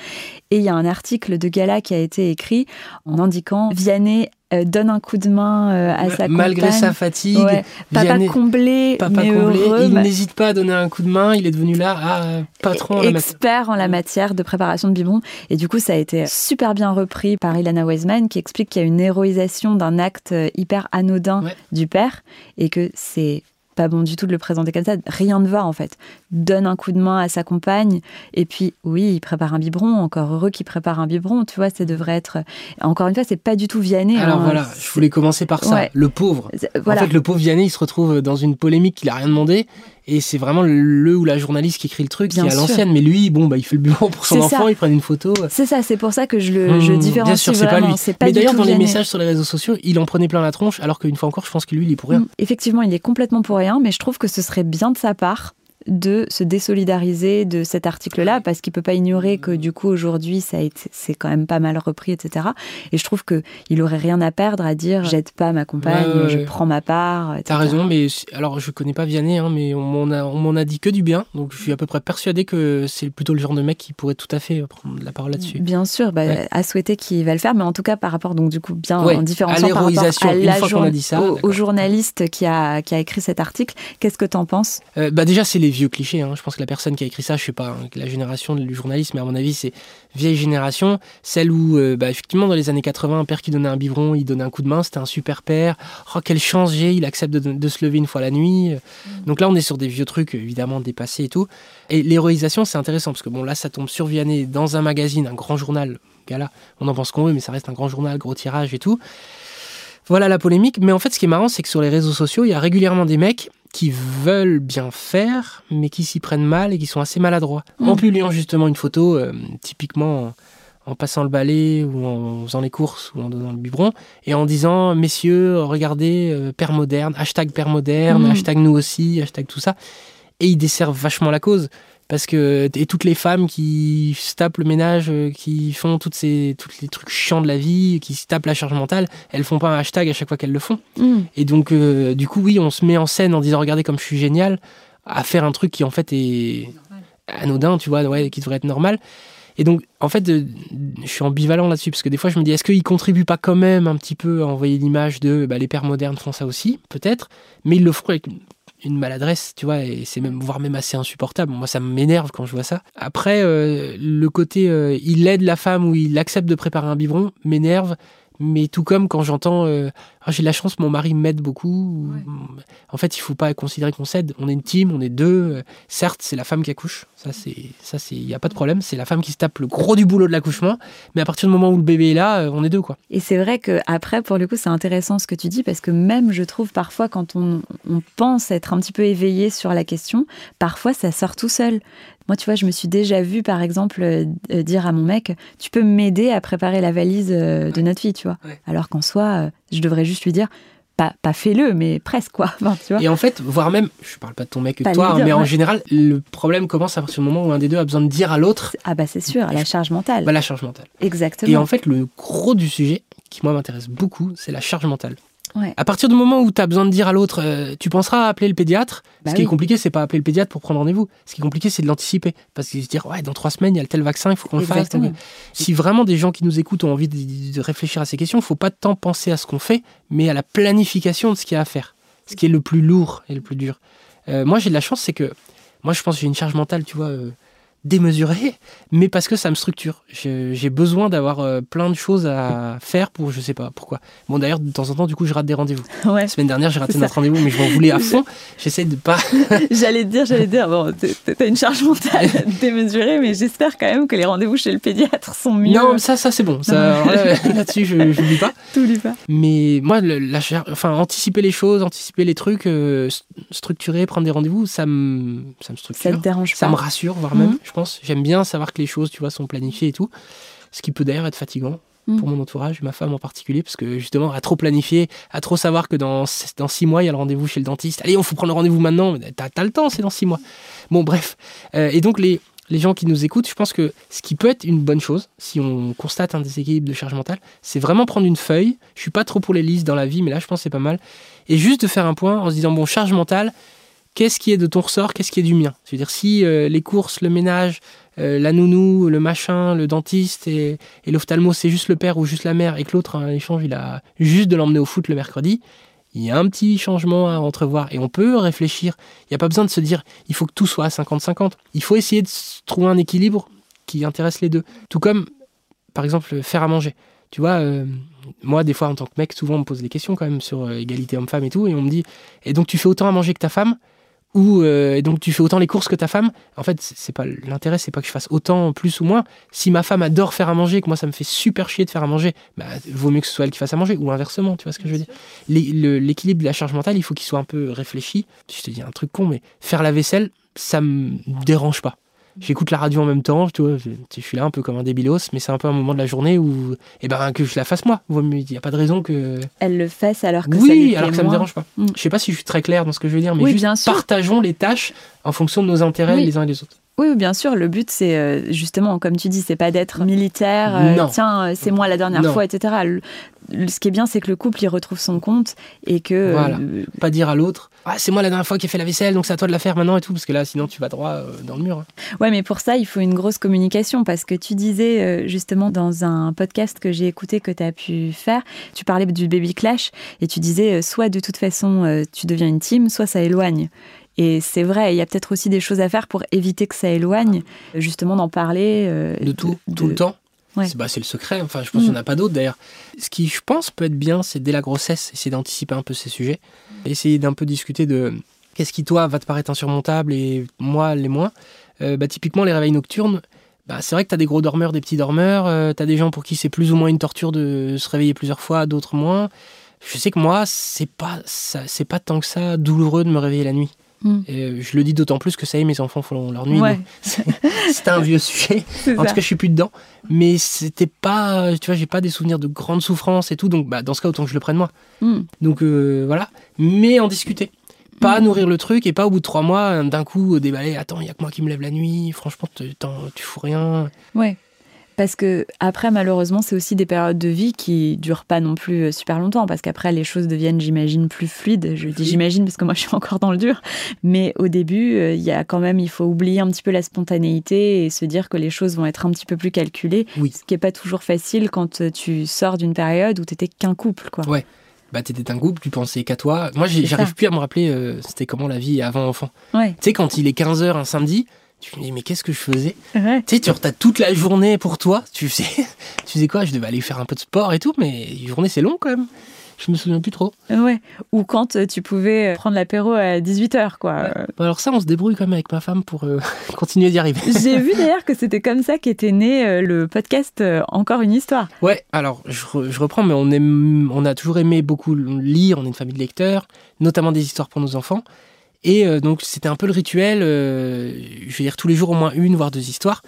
Et il y a un article de Gala qui a été écrit en indiquant Vianney euh, donne un coup de main euh, à sa compagne. Malgré sa fatigue, papa comblé, mais Heureux, il n'hésite pas à donner un coup de main. Il est devenu là, ah, patron, expert en la matière de préparation de biberon. Et du coup, ça a été super bien repris par Ilana Weisman, qui explique qu'il y a une héroïsation d'un acte hyper anodin du père et que c'est pas bon du tout de le présenter comme ça. Rien ne va en fait. Donne un coup de main à sa compagne et puis oui, il prépare un biberon. Encore heureux qu'il prépare un biberon. Tu vois, ça devrait être. Encore une fois, c'est pas du tout Vianney. Alors hein. voilà, je voulais commencer par ça. Le pauvre. En fait, le pauvre Vianney, il se retrouve dans une polémique qu'il a rien demandé et c'est vraiment le ou la journaliste qui écrit le truc, qui est à l'ancienne. Mais lui, bon, bah, il fait le bureau pour son enfant, il prend une photo. C'est ça, c'est pour ça que je le mmh, différencie. Bien sûr, c'est pas lui. mais d'ailleurs, dans les messages sur les réseaux sociaux, il en prenait plein la tronche, alors qu'une fois encore, je pense que lui, il est pour rien. Mmh, effectivement, il est complètement pour rien, mais je trouve que ce serait bien de sa part de se désolidariser de cet article-là, parce qu'il peut pas ignorer que du coup aujourd'hui ça c'est quand même pas mal repris, etc. Et je trouve que il aurait rien à perdre à dire j'aide pas ma compagne, je prends ma part. T'as raison, mais alors je connais pas Vianney, hein, mais on m'en a, on a dit que du bien, donc je suis à peu près persuadé que c'est plutôt le genre de mec qui pourrait tout à fait prendre la parole là-dessus. Bien sûr, bah, à souhaiter qu'il va le faire, mais en tout cas par rapport donc du coup bien en différenciant par rapport à la dit ça, au, journaliste qui a qui a écrit cet article, qu'est-ce que t'en penses? Euh, Bah déjà c'est les vieux clichés. Hein. Je pense que la personne qui a écrit ça, je sais pas, hein, la génération du journalisme, mais à mon avis, c'est vieille génération, celle où, euh, bah, effectivement, dans les années 80, un père qui donnait un biberon, il donnait un coup de main, c'était un super père. Oh, quelle chance j'ai, il accepte de, se lever une fois la nuit. Mm. Donc là, on est sur des vieux trucs, évidemment, dépassés et tout. Et l'héroïsation, c'est intéressant, parce que bon, là, ça tombe sur Vianney dans un magazine, un grand journal. Gala, on en pense qu'on veut, mais ça reste un grand journal, gros tirage et tout. Voilà la polémique. Mais en fait, ce qui est marrant, c'est que sur les réseaux sociaux, il y a régulièrement des mecs qui veulent bien faire, mais qui s'y prennent mal et qui sont assez maladroits. En mm. publiant justement une photo, euh, typiquement en, passant le balai ou en faisant les courses ou en donnant le biberon, et en disant Messieurs, regardez, euh, Père moderne, hashtag Père moderne, mm. hashtag nous aussi, hashtag tout ça. Et ils desservent vachement la cause. Parce que et toutes les femmes qui se tapent le ménage, euh, qui font toutes ces toutes les trucs chiants de la vie, qui se tapent la charge mentale, elles font pas un hashtag à chaque fois qu'elles le font. Mm. Et donc euh, du coup oui, on se met en scène en disant regardez comme je suis génial, à faire un truc qui en fait est anodin, tu vois, ouais, qui devrait être normal. Et donc, en fait, je suis ambivalent là-dessus, parce que des fois, je me dis, est-ce qu'ils contribuent pas quand même un petit peu à envoyer l'image de bah, les pères modernes font ça aussi, peut-être, mais ils le font avec une maladresse, tu vois, et c'est même voire même assez insupportable. Moi, ça m'énerve quand je vois ça. Après, euh, le côté euh, il aide la femme ou il accepte de préparer un biberon m'énerve. Mais tout comme quand j'entends euh, ah, j'ai de la chance, mon mari m'aide beaucoup. En fait, il faut pas considérer qu'on s'aide. On est une team, on est deux. certes, c'est la femme qui accouche. Ça, c'est ça, c'est il y a pas de problème. C'est la femme qui se tape le gros du boulot de l'accouchement. Mais à partir du moment où le bébé est là, on est deux quoi. Et c'est vrai que après, pour le coup, c'est intéressant ce que tu dis parce que même je trouve parfois quand on, on pense être un petit peu éveillé sur la question, parfois ça sort tout seul. Moi, tu vois, je me suis déjà vue, par exemple, euh, dire à mon mec, tu peux m'aider à préparer la valise euh, de notre fille, tu vois. Alors qu'en soi, euh, je devrais juste lui dire, pas, pas fais-le, mais presque, quoi. tu vois. Et en fait, voire même, je parle pas de ton mec que toi, mais en général, le problème commence à partir du moment où un des deux a besoin de dire à l'autre. Ah bah c'est sûr, la charge mentale. Bah, la charge mentale. Exactement. Et en fait, le gros du sujet, qui moi m'intéresse beaucoup, c'est la charge mentale. À partir du moment où tu as besoin de dire à l'autre, euh, tu penseras à appeler le pédiatre. Bah ce qui est compliqué, c'est pas appeler le pédiatre pour prendre rendez-vous. Ce qui est compliqué, c'est de l'anticiper. Parce qu'ils se disent, ouais, dans trois semaines, il y a tel vaccin, il faut qu'on le fasse. si vraiment des gens qui nous écoutent ont envie de, réfléchir à ces questions, il faut pas tant penser à ce qu'on fait, mais à la planification de ce qu'il y a à faire. Ce qui est le plus lourd et le plus dur. Euh, moi, j'ai de la chance, c'est que moi, je pense que j'ai une charge mentale, tu vois. Euh, démesuré, mais parce que ça me structure. J'ai besoin d'avoir euh, plein de choses à faire pour je sais pas pourquoi. Bon d'ailleurs de temps en temps du coup je rate des rendez-vous. La semaine dernière j'ai raté notre rendez-vous mais je m'en voulais à fond. J'essaie de pas. j'allais te dire, j'allais dire bon t'as une charge mentale démesurée mais j'espère quand même que les rendez-vous chez le pédiatre sont mieux. Non ça ça c'est bon. Là-dessus je n'oublie pas. T'oublies pas. Mais moi la, enfin anticiper les choses, anticiper les trucs, euh, structurer, prendre des rendez-vous, ça me ça me structure. Ça te dérange Ça me rassure voire même. J'aime bien savoir que les choses, tu vois, sont planifiées et tout. Ce qui peut d'ailleurs être fatigant mm. pour mon entourage, ma femme en particulier, parce que justement, à trop planifier, à trop savoir que dans, dans six mois, il y a le rendez-vous chez le dentiste. Allez, on faut prendre le rendez-vous maintenant. T'as as le temps, c'est dans six mois. Bon, bref. Euh, et donc, les, les gens qui nous écoutent, je pense que ce qui peut être une bonne chose, si on constate un déséquilibre de charge mentale, c'est vraiment prendre une feuille. Je suis pas trop pour les listes dans la vie, mais là, je pense que c'est pas mal. Et juste de faire un point en se disant, bon, charge mentale, qu'est-ce qui est de ton ressort, qu'est-ce qui est du mien? C'est-à-dire si euh, les courses, le ménage, euh, la nounou, le machin, le dentiste et, l'ophtalmo, c'est juste le père ou juste la mère, et que l'autre, un échange, il a juste de l'emmener au foot le mercredi, il y a un petit changement à entrevoir et on peut réfléchir. Il n'y a pas besoin de se dire il faut que tout soit à 50-50. Il faut essayer de trouver un équilibre qui intéresse les deux. Tout comme, par exemple, faire à manger. Tu vois, euh, moi, des fois, en tant que mec, souvent, on me pose des questions quand même sur égalité homme-femme et tout, et on me dit et donc tu fais autant à manger que ta femme? Ou euh, donc tu fais autant les courses que ta femme. En fait, c'est pas l'intérêt, c'est pas que je fasse autant plus ou moins. Si ma femme adore faire à manger, que moi ça me fait super chier de faire à manger, bah, vaut mieux que ce soit elle qui fasse à manger ou inversement. Tu vois ce que je veux dire L'équilibre de la charge mentale, il faut qu'il soit un peu réfléchi. Je te dis un truc con, mais faire la vaisselle, ça me dérange pas j'écoute la radio en même temps, tu vois, je, suis là un peu comme un débilos, mais c'est un peu un moment de la journée où, eh ben, que je la fasse moi. Il n'y a pas de raison que. Elle le fasse alors que oui, ça Oui, alors que ça me dérange pas. Mm. Je sais pas si je suis très clair dans ce que je veux dire, mais juste partageons les tâches en fonction de nos intérêts les uns et les autres. Oui, bien sûr. Le but, c'est euh, justement, comme tu dis, c'est pas d'être militaire. Euh, tiens, euh, c'est moi la dernière fois, etc. ce qui est bien, c'est que le couple, il retrouve son compte et que. Voilà. Pas dire à l'autre, ah, c'est moi la dernière fois qui ai fait la vaisselle, donc c'est à toi de la faire maintenant et tout, parce que là, sinon, tu vas droit dans le mur. Hein. Ouais, mais pour ça, il faut une grosse communication, parce que tu disais justement dans un podcast que j'ai écouté que tu as pu faire, tu parlais du baby clash et tu disais soit de toute façon tu deviens une team, soit ça éloigne. Et c'est vrai, il y a peut-être aussi des choses à faire pour éviter que ça éloigne, justement d'en parler. Euh, de tout, tout le temps bah, C'est le secret, enfin je pense qu'il n'y en a pas d'autre d'ailleurs. Ce qui je pense peut être bien, c'est dès la grossesse, essayer d'anticiper un peu ces sujets, essayer d'un peu discuter de qu'est-ce qui toi va te paraître insurmontable et moi les moins. Euh, bah, typiquement les réveils nocturnes, bah, c'est vrai que tu as des gros dormeurs, des petits dormeurs, euh, tu as des gens pour qui c'est plus ou moins une torture de se réveiller plusieurs fois, d'autres moins. Je sais que moi, c'est pas, c'est pas tant que ça douloureux de me réveiller la nuit. Mm. Et je le dis d'autant plus que ça y est, mes enfants font leur nuit. C'était un vieux sujet. En tout cas, je suis plus dedans. Mais c'était pas, tu vois, j'ai pas des souvenirs de grande souffrance et tout. Donc, bah, dans ce cas, autant que je le prenne moi. Mm. Donc euh, voilà. Mais en discuter. Pas mm. nourrir le truc et pas au bout de trois mois, d'un coup, déballer. Attends, il y a que moi qui me lève la nuit. Franchement, tu fous rien. Ouais. Parce que après, malheureusement, c'est aussi des périodes de vie qui durent pas non plus euh, super longtemps, parce qu'après, les choses deviennent, j'imagine, plus fluides. Je dis j'imagine parce que moi, je suis encore dans le dur. Mais au début, euh, il y a quand même, il faut oublier un petit peu la spontanéité et se dire que les choses vont être un petit peu plus calculées. Oui. Ce qui est pas toujours facile quand euh, tu sors d'une période où tu étais qu'un couple, quoi. Ouais. bah, t'étais un couple, tu pensais qu'à toi. Moi, j'arrive plus à me rappeler euh, c'était comment la vie avant enfant. Ouais. Tu sais, quand il est 15h un samedi, tu me dis, mais qu'est-ce que je faisais Ouais. Tu sais, tu as toute la journée pour toi. Tu sais, tu faisais quoi? Je devais aller faire un peu de sport et tout, mais une journée, c'est long quand même. Je me souviens plus trop. Ouais. Ou quand euh, tu pouvais prendre l'apéro à 18h, quoi. Euh, alors ça, on se débrouille quand même avec ma femme pour euh, continuer d'y arriver. J'ai vu d'ailleurs que c'était comme ça qu'était né euh, le podcast euh, Encore une histoire. Ouais, alors je, re- je reprends, mais on, aime, on a toujours aimé beaucoup lire, on est une famille de lecteurs, notamment des histoires pour nos enfants. Et euh, donc c'était un peu le rituel, euh, je veux dire tous les jours au moins une, voire deux histoires.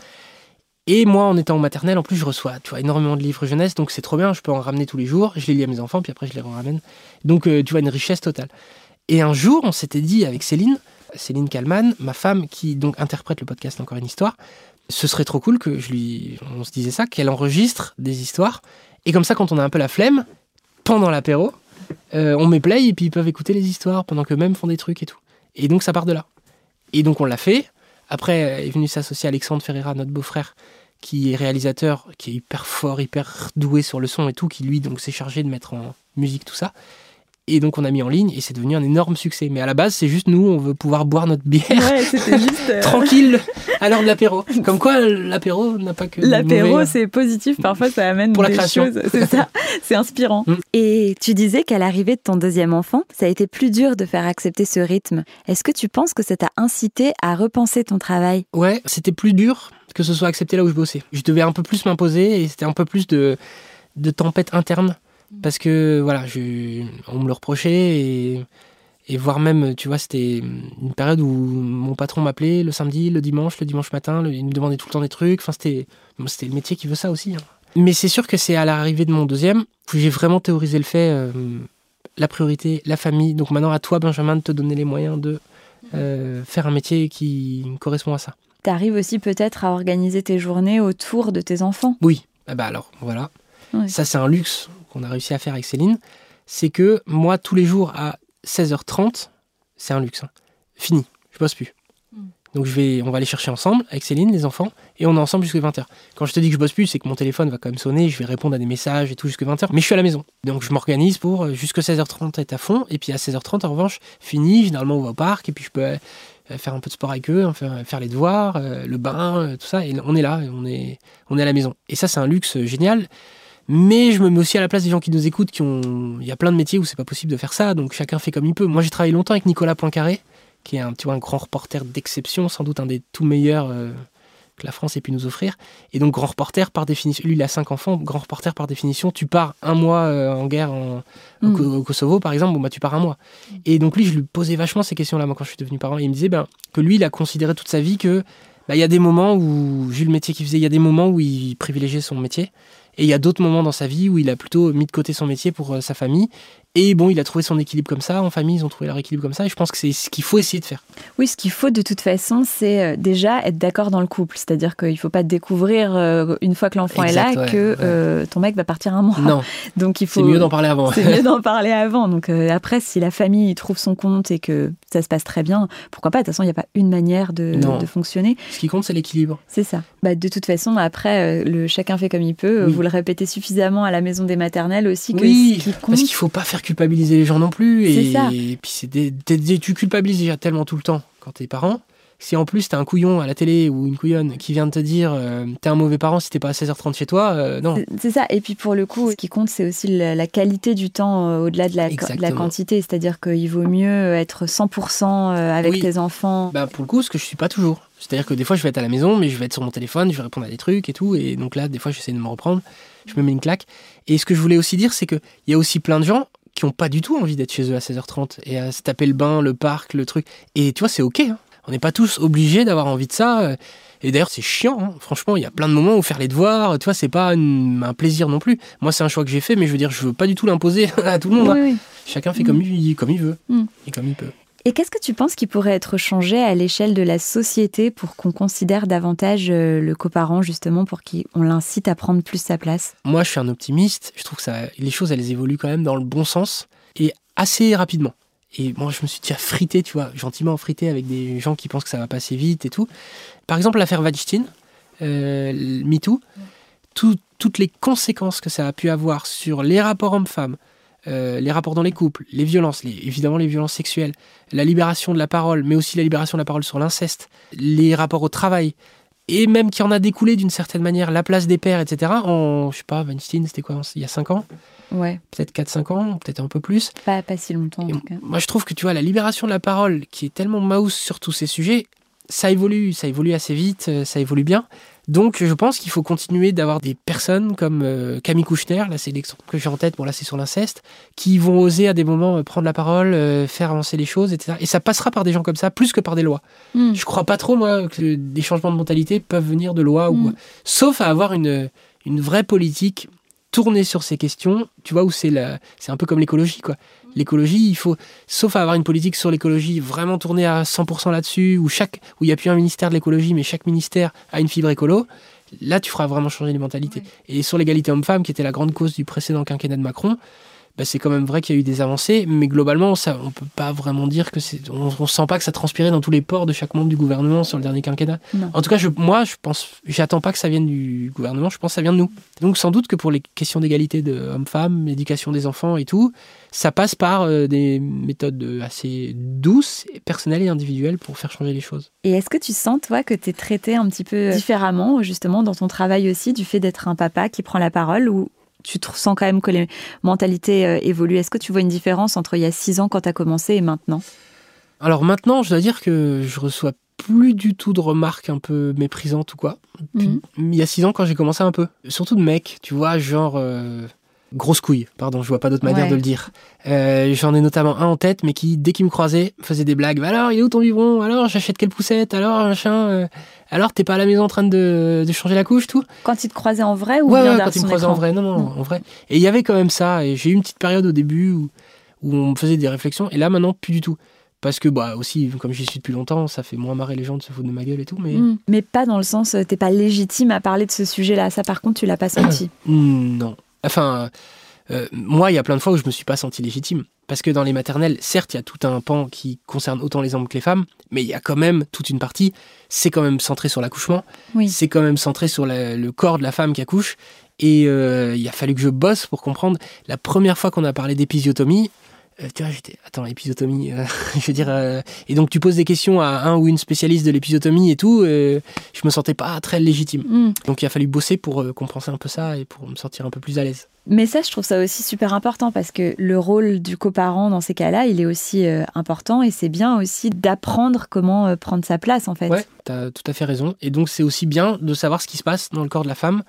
Et moi, en étant en maternelle, en plus, je reçois tu vois, énormément de livres jeunesse, donc c'est trop bien, je peux en ramener tous les jours, je les lis à mes enfants, puis après je les ramène. Donc euh, tu vois, une richesse totale. Et un jour, on s'était dit avec Céline, Céline Kalman, ma femme, qui donc interprète le podcast Encore une histoire, ce serait trop cool que je lui, on se disait ça, qu'elle enregistre des histoires. Et comme ça, quand on a un peu la flemme, pendant l'apéro, on met play et puis ils peuvent écouter les histoires pendant qu'eux-mêmes font des trucs et tout. Et donc ça part de là. Et donc on l'a fait. Après euh, est venu s'associer Alexandre Ferreira, notre beau-frère, qui est réalisateur, qui est hyper fort, hyper doué sur le son et tout, qui lui donc s'est chargé de mettre en musique tout ça. Et donc on a mis en ligne et c'est devenu un énorme succès. Mais à la base, c'est juste nous, on veut pouvoir boire notre bière Ouais, c'était juste. euh, tranquille à l'heure de l'apéro. Comme quoi, l'apéro n'a pas que. de L'apéro, mauvais- c'est positif. Parfois, ça amène Pour la des création. choses. C'est ça. C'est inspirant. Mm. Et tu disais qu'à l'arrivée de ton deuxième enfant, ça a été plus dur de faire accepter ce rythme. Est-ce que tu penses que ça t'a incité à repenser ton travail? Ouais, c'était plus dur que ce soit accepté là où je bossais. Je devais un peu plus m'imposer et c'était un peu plus de, de tempête interne. Parce que, voilà, je, on me le reprochait et, et voire même, tu vois, c'était une période où mon patron m'appelait le samedi, le dimanche, le dimanche matin, le- il me demandait tout le temps des trucs. Enfin, c'était le métier qui veut ça aussi. hein. Mais c'est sûr que c'est à l'arrivée de mon deuxième que j'ai vraiment théorisé le fait, euh, la priorité, la famille. Donc maintenant, à toi, Benjamin, de te donner les moyens de euh, faire un métier qui correspond à ça. T'arrives aussi peut-être à organiser tes journées autour de tes enfants? Oui, ah bah alors, voilà. Ça, c'est un luxe qu'on a réussi à faire avec Céline. C'est que moi, tous les jours à 16h30, c'est un luxe. hein. Fini, je bosse plus. Mm. Donc je vais, on va aller chercher ensemble avec Céline, les enfants, et on est ensemble jusqu'à 20h. Quand je te dis que je bosse plus, c'est que mon téléphone va quand même sonner, je vais répondre à des messages et tout jusqu'à 20h, mais je suis à la maison. Donc je m'organise pour euh, jusqu'à 16h30 être à fond, et puis à 16h30, en revanche, fini, généralement on va au parc, et puis je peux euh, faire un peu de sport avec eux, faire, faire les devoirs, euh, le bain, tout ça, et on est là, on est, on est à la maison. Et ça, c'est un luxe génial. Mais je me mets aussi à la place des gens qui nous écoutent, qui ont, il y a plein de métiers où c'est pas possible de faire ça, donc chacun fait comme il peut. Moi, j'ai travaillé longtemps avec Nicolas Poincaré, qui est un, tu vois, un grand reporter d'exception, sans doute un des tout meilleurs euh, que la France ait pu nous offrir. Et donc, grand reporter par définition, lui, il a cinq enfants, grand reporter par définition, tu pars un mois euh, en guerre en, au, Mm. Au Kosovo, par exemple, bon, bah, tu pars un mois. Et donc, lui, je lui posais vachement ces questions-là, moi, quand je suis devenu parent. Et il me disait ben, que lui, il a considéré toute sa vie que bah, il y a des moments où, vu le métier qu'il faisait, il y a des moments où il privilégiait son métier. Et il y a d'autres moments dans sa vie où il a plutôt mis de côté son métier pour euh, sa famille. Et bon, il a trouvé son équilibre comme ça. En famille, ils ont trouvé leur équilibre comme ça. Et je pense que c'est ce qu'il faut essayer de faire. Oui, ce qu'il faut de toute façon, c'est euh, déjà être d'accord dans le couple. C'est-à-dire qu'il ne faut pas découvrir euh, une fois que l'enfant est là ouais, que ouais. euh, ton mec va partir un mois. Non, Donc il faut. c'est mieux d'en parler avant. C'est mieux d'en parler avant. Donc euh, après, si la famille trouve son compte et que ça se passe très bien, pourquoi pas? De toute façon, il n'y a pas une manière de, fonctionner. Ce qui compte, c'est l'équilibre. C'est ça. Bah, de toute façon, après, le chacun fait comme il peut. Oui. Vous le répétez suffisamment à la maison des maternelles aussi que Oui, ce qui compte. Parce qu'il faut pas faire culpabiliser les gens non plus. Et, ça. et puis c'est des- tu culpabilises déjà tellement tout le temps quand t'es parent. Si en plus t'as un couillon à la télé ou une couillonne qui vient de te dire euh, t'es un mauvais parent si t'es pas à 16h30 chez toi, euh, non. C'est- ça. Et puis pour le coup, ce qui compte, c'est aussi la, la qualité du temps euh, au-delà de la, de la Exactement. quantité. C'est-à-dire qu'il vaut mieux être 100% euh, avec Oui. tes enfants. Bah pour le coup, ce que je suis pas toujours. C'est-à-dire que des fois je vais être à la maison, mais je vais être sur mon téléphone, je vais répondre à des trucs et tout. Et donc là, des fois j'essaie de me reprendre, je me mets une claque. Et ce que je voulais aussi dire, c'est qu'il y a aussi plein de gens qui ont pas du tout envie d'être chez eux à 16h30 et à se taper le bain, le parc, le truc. Et tu vois, c'est ok. hein. On n'est pas tous obligés d'avoir envie de ça. euh, Et d'ailleurs, c'est chiant. hein. Franchement, il y a plein de moments où faire les devoirs, tu vois, c'est pas une- un plaisir non plus. Moi, c'est un choix que j'ai fait, mais je veux dire, je veux pas du tout l'imposer à tout le monde. hein. Oui. Chacun fait comme il, comme il veut Mm. et comme il peut. Et qu'est-ce que tu penses qui pourrait être changé à l'échelle de la société pour qu'on considère davantage euh, le coparent, justement, pour qu'on l'incite à prendre plus sa place? Moi, je suis un optimiste. Je trouve que ça, les choses, elles évoluent quand même dans le bon sens et assez rapidement. Et moi, je me suis déjà frité, tu vois, gentiment frité avec des gens qui pensent que ça va passer vite et tout. Par exemple, l'affaire Weinstein, euh, MeToo, tout- toutes les conséquences que ça a pu avoir sur les rapports hommes-femmes, euh, les rapports dans les couples, les violences, évidemment les violences sexuelles, la libération de la parole, mais aussi la libération de la parole sur l'inceste, les rapports au travail, et même qui en a découlé d'une certaine manière la place des pères, etc. En, je sais pas, Weinstein, c'était quoi, il y a 5 ans? Ouais. Peut-être 4-5 ans, peut-être un peu plus. Pas, pas si longtemps, en tout cas. Moi, je trouve que, tu vois, la libération de la parole, qui est tellement mouse sur tous ces sujets, ça évolue, ça évolue assez vite, euh, ça évolue bien. Donc je pense qu'il faut continuer d'avoir des personnes comme euh, Camille Kouchner, là c'est l'exemple que j'ai en tête, bon là c'est sur l'inceste, qui vont oser à des moments euh, prendre la parole, faire avancer les choses, etc. Et ça passera par des gens comme ça, plus que par des lois. Mm. Je crois pas trop, moi, que des changements de mentalité peuvent venir de lois, ou... Mm. sauf à avoir une, une vraie politique tournée sur ces questions, tu vois, où c'est la... c'est un peu comme l'écologie, quoi. L'écologie, il faut, sauf à avoir une politique sur l'écologie vraiment tournée à 100% là-dessus, où chaque, où il n'y a plus un ministère de l'écologie, mais chaque ministère a une fibre écolo, là tu feras vraiment changer les mentalités. Et sur l'égalité homme-femme, qui était la grande cause du précédent quinquennat de Macron, bah, c'est quand même vrai qu'il y a eu des avancées, mais globalement, ça, on peut pas vraiment dire que c'est. On, on sent pas que ça transpirait dans tous les ports de chaque membre du gouvernement sur le dernier quinquennat. Non. En tout cas, je, moi, je pense, j'attends pas que ça vienne du gouvernement. Je pense que ça vient de nous. Donc, sans doute que pour les questions d'égalité de hommes-femmes, l'éducation des enfants et tout, ça passe par euh, des méthodes assez douces, personnelles et individuelles pour faire changer les choses. Et est-ce que tu sens, toi, que tu es traité un petit peu différemment, justement, dans ton travail aussi, du fait d'être un papa qui prend la parole ou tu te sens quand même que les mentalités euh, évoluent Est-ce que tu vois une différence entre il y a six ans quand tu as commencé et maintenant? Alors maintenant, je dois dire que je reçois plus du tout de remarques un peu méprisantes ou quoi. Puis, Mhm. Il y a six ans, quand j'ai commencé un peu, surtout de mecs, tu vois, genre euh, grosse couille, pardon, je vois pas d'autre manière Ouais. de le dire. Euh, J'en ai notamment un en tête, mais qui, dès qu'il me croisait, faisait des blagues. Bah alors, il est où ton biberon? Alors, j'achète quelle poussette? Alors, machin. euh, alors, t'es pas à la maison en train de, de changer la couche, tout? Quand il te croisait en vrai ou Ouais, bien ouais, derrière quand il me croisait en vrai. Non, non, Mm. en vrai. Et il y avait quand même ça. Et j'ai eu une petite période au début où, où on me faisait des réflexions. Et là, maintenant, plus du tout. Parce que, bah, aussi, comme j'y suis depuis longtemps, ça fait moins marrer les gens de se foutre de ma gueule et tout. Mais Mm. Mais pas dans le sens, euh, t'es pas légitime à parler de ce sujet-là. Ça, par contre, tu l'as pas senti. Non. Enfin, euh, moi, il y a plein de fois où je me suis pas senti légitime. Parce que dans les maternelles, certes, il y a tout un pan qui concerne autant les hommes que les femmes, mais il y a quand même toute une partie, c'est quand même centré sur l'accouchement, Oui. c'est quand même centré sur la- le corps de la femme qui accouche. Et euh, il a fallu que je bosse pour comprendre. La première fois qu'on a parlé d'épisiotomie, euh, tu vois, j'étais. Attends, épisiotomie, euh, je veux dire. euh, et donc, tu poses des questions à un ou une spécialiste de l'épisiotomie et tout, je me sentais pas très légitime. Mm. Donc, il a fallu bosser pour compenser un peu ça et pour me sentir un peu plus à l'aise. Mais ça, je trouve ça aussi super important parce que le rôle du coparent dans ces cas-là, il est aussi important et c'est bien aussi d'apprendre comment prendre sa place en fait. Ouais, t'as tout à fait raison. Et donc, c'est aussi bien de savoir ce qui se passe dans le corps de la femme,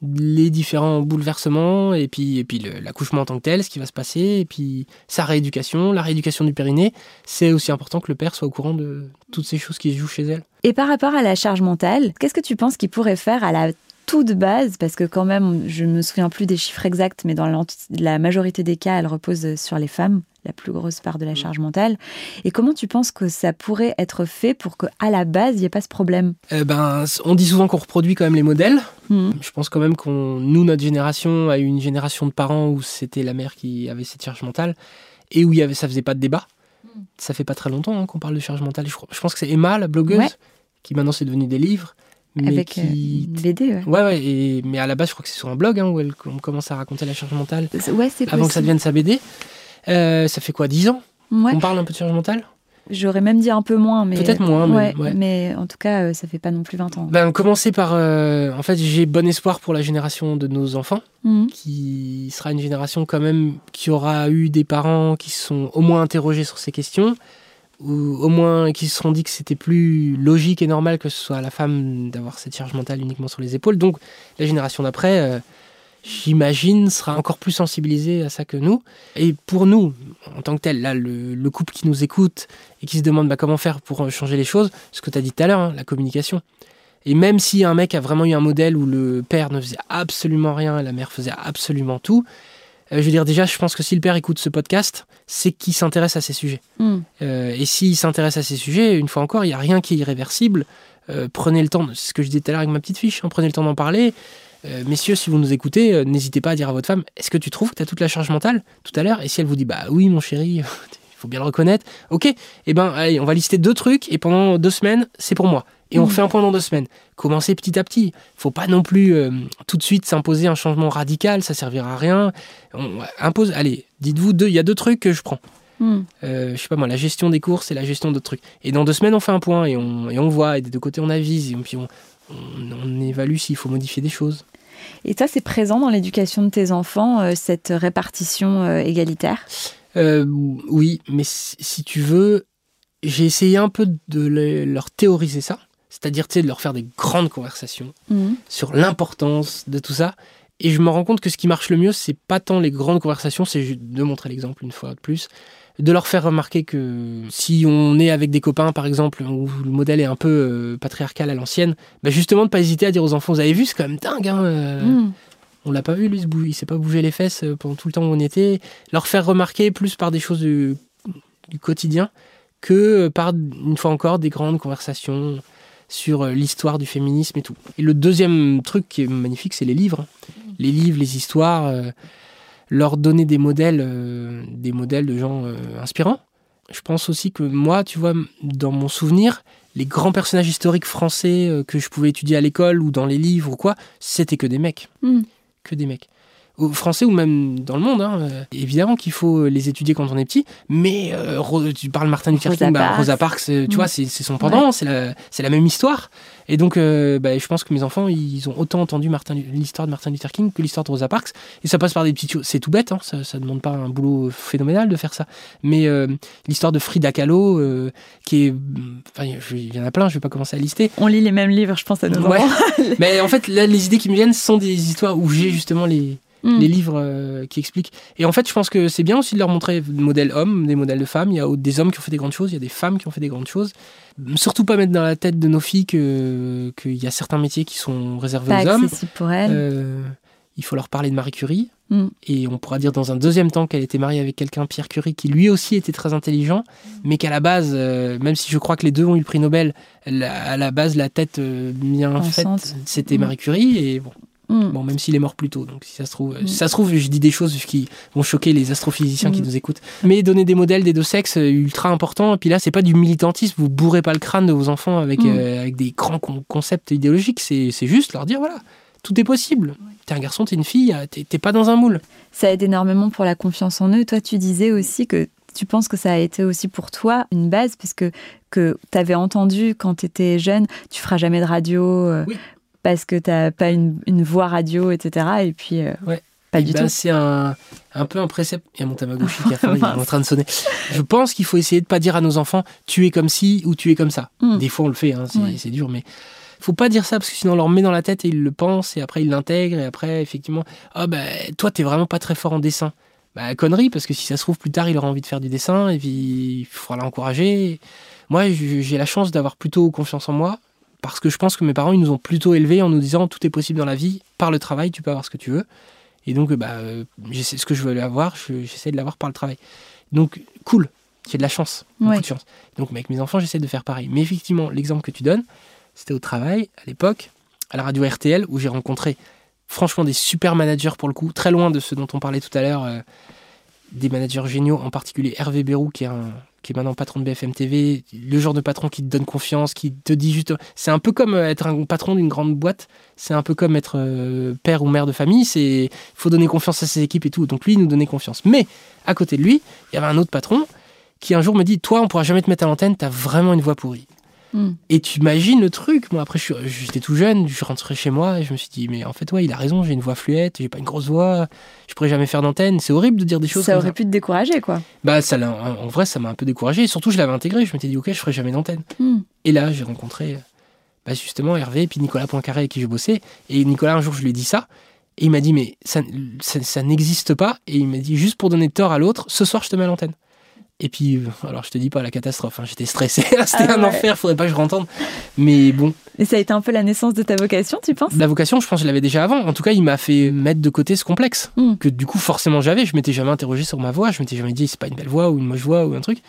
les différents bouleversements, et puis, et puis l'accouchement en tant que tel, ce qui va se passer, et puis sa rééducation, la rééducation du périnée. C'est aussi important que le père soit au courant de toutes ces choses qui se jouent chez elle. Et par rapport à la charge mentale, qu'est-ce que tu penses qu'il pourrait faire à la toute base? Parce que quand même, je ne me souviens plus des chiffres exacts, mais dans la majorité des cas, elle repose sur les femmes, la plus grosse part de la charge mentale. Et comment tu penses que ça pourrait être fait pour qu'à la base, il n'y ait pas ce problème? Euh, ben, on dit souvent qu'on reproduit quand même les modèles. Hmm. Je pense quand même qu'on, nous, notre génération a eu une génération de parents où c'était la mère qui avait cette charge mentale et où il y avait, ça faisait pas de débat. Ça fait pas très longtemps hein, qu'on parle de charge mentale. Je, pense que c'est Emma, la blogueuse, Ouais. qui maintenant c'est devenu des livres. Mais Avec euh, qui... une BD, ouais. Ouais, ouais, et... mais à la base, je crois que c'est sur un blog hein, où elle on commence à raconter la charge mentale Ouais, avant que ça devienne sa BD. Euh, ça fait quoi, 10 ans Ouais. On parle un peu de charge mentale J'aurais même dit un peu moins, mais Peut-être moins, mais- ouais, ouais. mais en tout cas, euh, ça fait pas non plus 20 ans. Ben, commencer par. euh, En fait, j'ai bon espoir pour la génération de nos enfants. Mhm. qui sera une génération quand même qui aura eu des parents qui se sont au moins interrogés sur ces questions, ou au moins qui se seront dit que c'était plus logique et normal que ce soit à la femme d'avoir cette charge mentale uniquement sur les épaules. Donc la génération d'après, euh, j'imagine, sera encore plus sensibilisée à ça que nous. Et pour nous, en tant que tel, là, le, le couple qui nous écoute et qui se demande bah, comment faire pour euh, changer les choses, ce que tu as dit tout à l'heure, hein, la communication. Et même si un mec a vraiment eu un modèle où le père ne faisait absolument rien et la mère faisait absolument tout, euh, je veux dire déjà, je pense que si le père écoute ce podcast, c'est qu'il s'intéresse à ces sujets. Mhm. Euh, et s'il s'intéresse à ces sujets, une fois encore, il n'y a rien qui est irréversible. Euh, prenez le temps, c'est ce que je disais tout à l'heure avec ma petite fiche, hein, prenez le temps d'en parler. Euh, messieurs, si vous nous écoutez, euh, n'hésitez pas à dire à votre femme, est-ce que tu trouves que tu as toute la charge mentale tout à l'heure? Et si elle vous dit, bah oui, mon chéri, il faut bien le reconnaître. Ok, eh ben, allez, on va lister deux trucs et pendant deux semaines, c'est pour moi. Et on Mm. fait un point dans deux semaines. Commencez petit à petit. faut pas non plus euh, tout de suite s'imposer un changement radical, ça servira à rien. On impose, allez, dites-vous deux, il y a deux trucs que je prends. Hmm. Je sais pas moi, la gestion des courses et la gestion d'autres trucs. Et dans deux semaines, on fait un point et on, et on voit, et des deux côtés, on avise, et puis on, on, on évalue s'il faut modifier des choses. Et ça, c'est présent dans l'éducation de tes enfants, euh, cette répartition euh, égalitaire? Euh, oui, mais si, tu veux, j'ai essayé un peu de le- leur théoriser ça, c'est-à-dire de leur faire des grandes conversations Hmm. sur l'importance de tout ça. Et je me rends compte que ce qui marche le mieux, c'est pas tant les grandes conversations, c'est juste de montrer l'exemple une fois de plus, de leur faire remarquer que si on est avec des copains, par exemple, où le modèle est un peu euh, patriarcal à l'ancienne, bah justement de pas hésiter à dire aux enfants, vous avez vu, c'est quand même dingue, hein, euh, Hmm. on l'a pas vu, lui, il s'est pas bougé les fesses euh, pendant tout le temps où on était. Leur faire remarquer plus par des choses du, du quotidien que euh, par, une fois encore, des grandes conversations sur l'histoire du féminisme et tout. Et le deuxième truc qui est magnifique, c'est les livres. Les livres, les histoires, euh, leur donner des modèles, euh, des modèles de gens euh, inspirants. Je pense aussi que moi, tu vois, dans mon souvenir, les grands personnages historiques français euh, que je pouvais étudier à l'école ou dans les livres ou quoi, c'était que des mecs Hmm. que des mecs. Français ou même dans le monde, hein, euh, évidemment qu'il faut les étudier quand on est petit, mais euh, tu parles Martin Luther Rosa King, bah. Rosa Parks, euh, tu Mm. vois, c'est c'est son pendant, c'est la, même histoire. Et donc, euh, bah, je pense que mes enfants, ils ont autant entendu Martin- l'histoire de Martin Luther King que l'histoire de Rosa Parks. Et ça passe par des petites choses. C'est tout bête, hein, ça, ça demande pas un boulot phénoménal de faire ça. Mais euh, l'histoire de Frida Kahlo, euh, qui est. Enfin, il y en a plein, je vais pas commencer à lister. On lit les mêmes livres, je pense, à nos Ouais. enfants. Mais en fait, là, les idées qui me viennent sont des histoires où j'ai justement les, Hmm. les livres euh, qui expliquent. Et en fait, je pense que c'est bien aussi de leur montrer des modèles hommes, des modèles de femmes. Il y a des hommes qui ont fait des grandes choses, il y a des femmes qui ont fait des grandes choses. Surtout pas mettre dans la tête de nos filles que- qu'il y a certains métiers qui sont réservés Pas aux hommes. accessible pour elles. Euh, il faut leur parler de Marie Curie. Mm. Et on pourra dire dans un deuxième temps qu'elle était mariée avec quelqu'un, Pierre Curie, qui lui aussi était très intelligent, mais qu'à la base, euh, même si je crois que les deux ont eu le prix Nobel, la- à la base, la tête euh, bien faite, c'était Mm. Marie Curie. Et bon, Hmm. Bon, même s'il est mort plus tôt, donc si ça se trouve, Mm. si ça se trouve, je dis des choses qui vont choquer les astrophysiciens qui Mm. nous écoutent. Mais donner des modèles des deux sexes, euh, ultra important. Et puis là, c'est pas du militantisme, vous bourrez pas le crâne de vos enfants avec, Mm. euh, avec des grands con- concepts idéologiques. C'est juste leur dire, voilà, tout est possible. T'es un garçon, t'es une fille, euh, t'es pas dans un moule. Ça aide énormément pour la confiance en eux. Toi, tu disais aussi que tu penses que ça a été aussi pour toi une base, parce que, que tu avais entendu quand tu étais jeune, tu feras jamais de radio euh, Oui. Parce que tu n'as pas une, une voix radio, etc. Et puis, euh, Ouais. pas du ben, tout. C'est un, un peu un précepte. Il y a mon Tamagotchi qui a faim, il est en train de sonner. Je pense qu'il faut essayer de pas dire à nos enfants tu es comme ci ou tu es comme ça. Mm. Des fois on le fait, hein, c'est dur, mais faut pas dire ça parce que sinon on leur met dans la tête et ils le pensent et après ils l'intègrent et après effectivement ah ben toi t'es vraiment pas très fort en dessin. Bah connerie parce que si ça se trouve plus tard il aura envie de faire du dessin et puis il faudra l'encourager. Moi j'ai la chance d'avoir plutôt confiance en moi parce que je pense que mes parents ils nous ont plutôt élevés en nous disant tout est possible dans la vie par le travail tu peux avoir ce que tu veux. Et donc, bah, euh, j'essaie- ce que je veux avoir, je- j'essaie de l'avoir par le travail. Donc, cool, j'ai de la chance, beaucoup Ouais. de chance. Donc, avec mes enfants, j'essaie de faire pareil. Mais effectivement, l'exemple que tu donnes, c'était au travail, à l'époque, à la radio RTL, où j'ai rencontré franchement des super managers pour le coup, très loin de ceux dont on parlait tout à l'heure, euh, des managers géniaux, en particulier Hervé Bérou, qui est, un, qui est maintenant patron de BFM TV, le genre de patron qui te donne confiance, qui te dit juste... C'est un peu comme euh, être un patron d'une grande boîte, c'est un peu comme être euh, père ou mère de famille, c'est faut donner confiance à ses équipes et tout. Donc lui, il nous donnait confiance. Mais à côté de lui, il y avait un autre patron qui un jour me dit Toi, on pourra jamais te mettre à l'antenne, t'as vraiment une voix pourrie. Mm. Et tu imagines le truc. Moi, après, j'étais tout jeune, je rentrais chez moi et je me suis dit Mais en fait, ouais, il a raison, j'ai une voix fluette, j'ai pas une grosse voix, je pourrais jamais faire d'antenne. C'est horrible de dire des choses Ça comme aurait ça. pu te décourager, quoi. Bah, ça en vrai, ça m'a un peu découragé. Et surtout, je l'avais intégré. Je m'étais dit Ok, je ferai jamais d'antenne. Hmm. Et là, j'ai rencontré bah, justement Hervé et puis Nicolas Poincaré avec qui je bossais. Et Nicolas, un jour, je lui ai dit ça. Et il m'a dit, mais ça, ça, ça n'existe pas. Et il m'a dit, juste pour donner tort à l'autre, ce soir, je te mets à l'antenne. Et puis, alors je te dis pas la catastrophe, hein, j'étais stressé, c'était Ah un ouais. enfer, faudrait pas que je rentende. Mais bon, Et ça a été un peu la naissance de ta vocation, tu penses? La vocation, je pense que je l'avais déjà avant. En tout cas, il m'a fait mettre de côté ce complexe Mm. que du coup forcément j'avais. Je m'étais jamais interrogé sur ma voix. Je m'étais jamais dit c'est pas une belle voix ou une moche voix ou un truc.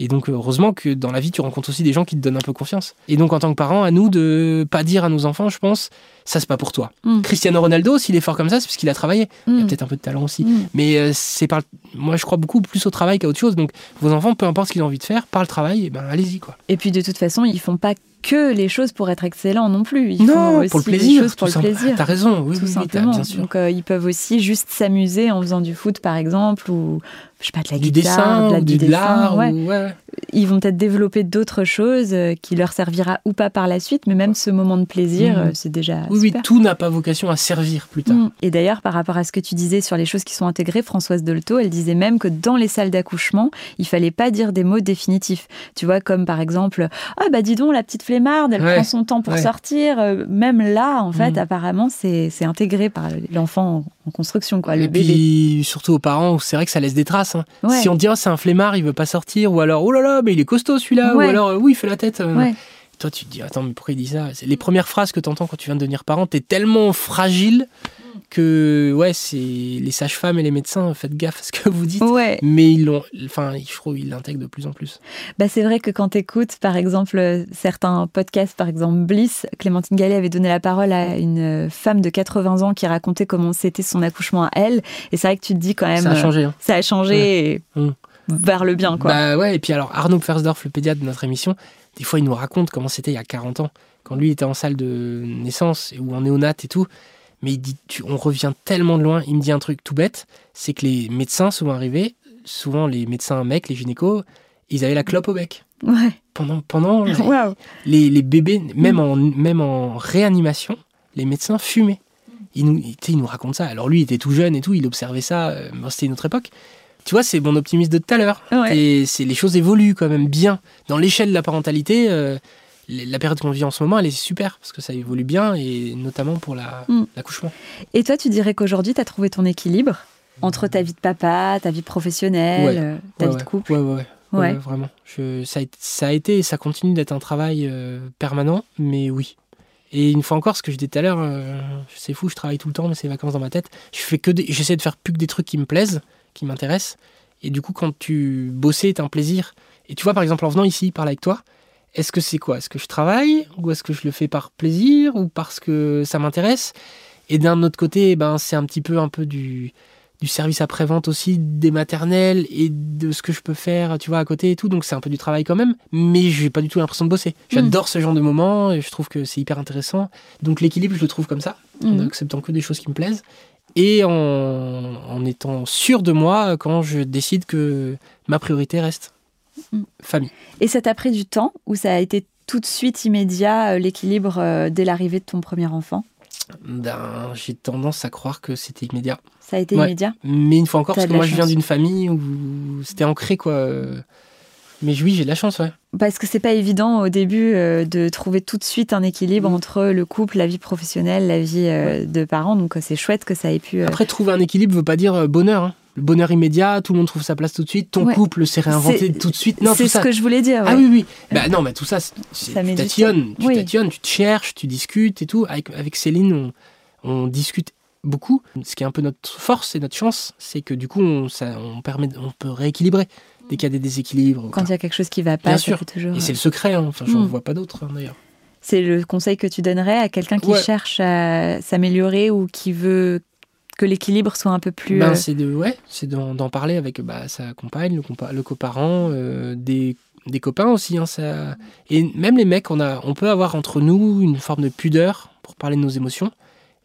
Et donc heureusement que dans la vie tu rencontres aussi des gens qui te donnent un peu confiance. Et donc en tant que parent, à nous de pas dire à nos enfants, je pense, ça c'est pas pour toi. Mm. Cristiano Ronaldo, s'il est fort comme ça, c'est parce qu'il a travaillé. Il y a Hmm. peut-être un peu de talent aussi. Hmm. Mais euh, c'est par moi, je crois beaucoup plus au travail qu'à autre chose. Donc, vos enfants, peu importe ce qu'ils ont envie de faire, par le travail, et ben, allez-y, quoi. Et puis, de toute façon, ils font pas que les choses pour être excellents non plus. Ils non, font aussi pour le plaisir. choses pour le plaisir. T'as raison, oui, tout oui, simplement. bien sûr. Donc euh, ils peuvent aussi juste s'amuser en faisant du foot par exemple ou je sais pas de la du guitare, dessin, de la, du de dessin, ouais. ou- ouais. Ils vont peut-être développer d'autres choses euh, qui leur servira ou pas par la suite, mais même ce moment de plaisir, euh, c'est déjà Oui, oui, super. tout n'a pas vocation à servir plus tard. Mm. Et d'ailleurs, par rapport à ce que tu disais sur les choses qui sont intégrées, Françoise Dolto, elle disait même que dans les salles d'accouchement, il fallait pas dire des mots définitifs. Tu vois, comme par exemple, ah bah dis donc, la petite flemmarde, elle Ouais. prend son temps pour Ouais. sortir. Euh, Même là, en fait, Mm. apparemment, c'est c'est intégré par l'enfant en construction, quoi, le Et bébé. puis, surtout aux parents, c'est vrai que ça laisse des traces. hein. Ouais. Si on dit, oh, c'est un flemmard, il veut pas sortir, ou alors, oh là là, mais il est costaud celui-là, ou alors, euh, oui, il fait la tête. euh. Toi, tu te dis, attends, mais pourquoi il dit ça? Les premières phrases que tu entends quand tu viens de devenir parent, t'es tellement fragile que, ouais, c'est les sages-femmes et les médecins, faites gaffe à ce que vous dites. Ouais, Mais ils l'ont, enfin, je trouve, ils l'intègrent de plus en plus. bah c'est vrai que quand tu écoutes, par exemple, certains podcasts, par exemple Bliss, Clémentine Gallet avait donné la parole à une femme de 80 ans qui racontait comment c'était son accouchement à elle. Et c'est vrai que tu te dis quand même, Ça a euh, changé. hein. ça a changé et Mm. vers le bien, quoi. Bah ouais, et puis alors Arnaud Pfersdorf, le pédiatre de notre émission, des fois il nous raconte comment c'était il y a 40 ans, quand lui était en salle de naissance ou en néonat et tout. Mais il dit, tu- on revient tellement de loin. Il me dit un truc tout bête, c'est que les médecins souvent arrivés, souvent les médecins mecs, les gynécos, ils avaient la clope au bec. Ouais. Pendant, pendant les, les, les bébés, même en, même en réanimation, les médecins fumaient. Il nous, il, nous raconte ça. Alors lui, il était tout jeune et tout, il observait ça. euh, bon, C'était une autre époque. Tu vois, c'est mon optimisme de tout à l'heure. Ouais. Et c'est les choses évoluent quand même bien. Dans l'échelle de la parentalité, euh, la période qu'on vit en ce moment, elle est super parce que ça évolue bien et notamment pour la- Mm. l'accouchement. Et toi, tu dirais qu'aujourd'hui, tu as trouvé ton équilibre entre ta vie de papa, ta vie professionnelle, Ouais. euh, ta Ouais, vie de couple? Ouais, ouais, vraiment. Je, ça, a, été- ça a été et ça continue d'être un travail euh, permanent, mais oui. Et une fois encore, ce que je disais tout à l'heure, euh, c'est fou, je travaille tout le temps, mais c'est vacances dans ma tête. Je fais que j'essaie de faire plus que des trucs qui me plaisent, qui m'intéressent. Et du coup, quand tu bossais est un plaisir. Et tu vois, par exemple, en venant ici, parler avec toi, est-ce que c'est quoi? Est-ce que je travaille? Ou est-ce que je le fais par plaisir? Ou parce que ça m'intéresse? Et d'un autre côté, ben, c'est un petit peu un peu du, du service après-vente aussi, des maternelles et de ce que je peux faire, tu vois, à côté et tout. Donc c'est un peu du travail quand même, mais j'ai pas du tout l'impression de bosser. J'adore ce genre de moments et je trouve que c'est hyper intéressant. Donc l'équilibre, je le trouve comme ça, en Mhm. acceptant que des choses qui me plaisent et en, en étant sûr de moi quand je décide que ma priorité reste Mhm. famille. Et ça t'a pris du temps ou ça a été tout de suite immédiat, euh, l'équilibre euh, dès l'arrivée de ton premier enfant? Ben, j'ai tendance à croire que c'était immédiat. Ça a été Ouais. immédiat? Mais une fois encore, parce que moi je viens d'une famille où c'était ancré quoi. Mais oui, j'ai de la chance, ouais. Parce que c'est pas évident au début euh, de trouver tout de suite un équilibre Mhm. entre le couple, la vie professionnelle, la vie euh, de parents. Donc euh, c'est chouette que ça ait pu. euh, Après, trouver un équilibre veut pas dire bonheur. hein. Le bonheur immédiat, tout le monde trouve sa place tout de suite, ton Ouais. couple s'est réinventé tout de suite. Non, c'est ce ça. que je voulais dire. Ah ouais. oui, oui. Bah non, mais tout ça, tu tatillonnes, tu Oui. tatillonnes, tu te cherches, tu discutes et tout. Avec, avec Céline, on, on discute beaucoup. Ce qui est un peu notre force et notre chance, c'est que du coup, on, ça, on, permet, on peut rééquilibrer dès qu'il y a des déséquilibres. Quand il y a quelque chose qui va pas, Bien sûr. toujours. Et c'est le secret, hein. enfin, j'en Mm. vois pas d'autre hein, d'ailleurs. C'est le conseil que tu donnerais à quelqu'un qui Ouais. cherche à s'améliorer ou qui veut que l'équilibre soit un peu plus. Ben, euh, c'est de ouais, c'est d'en d'en parler avec bah, sa compagne, le, compa- le coparent, euh, des, des copains aussi. Hein, ça... Et même les mecs, on, a, on peut avoir entre nous une forme de pudeur pour parler de nos émotions,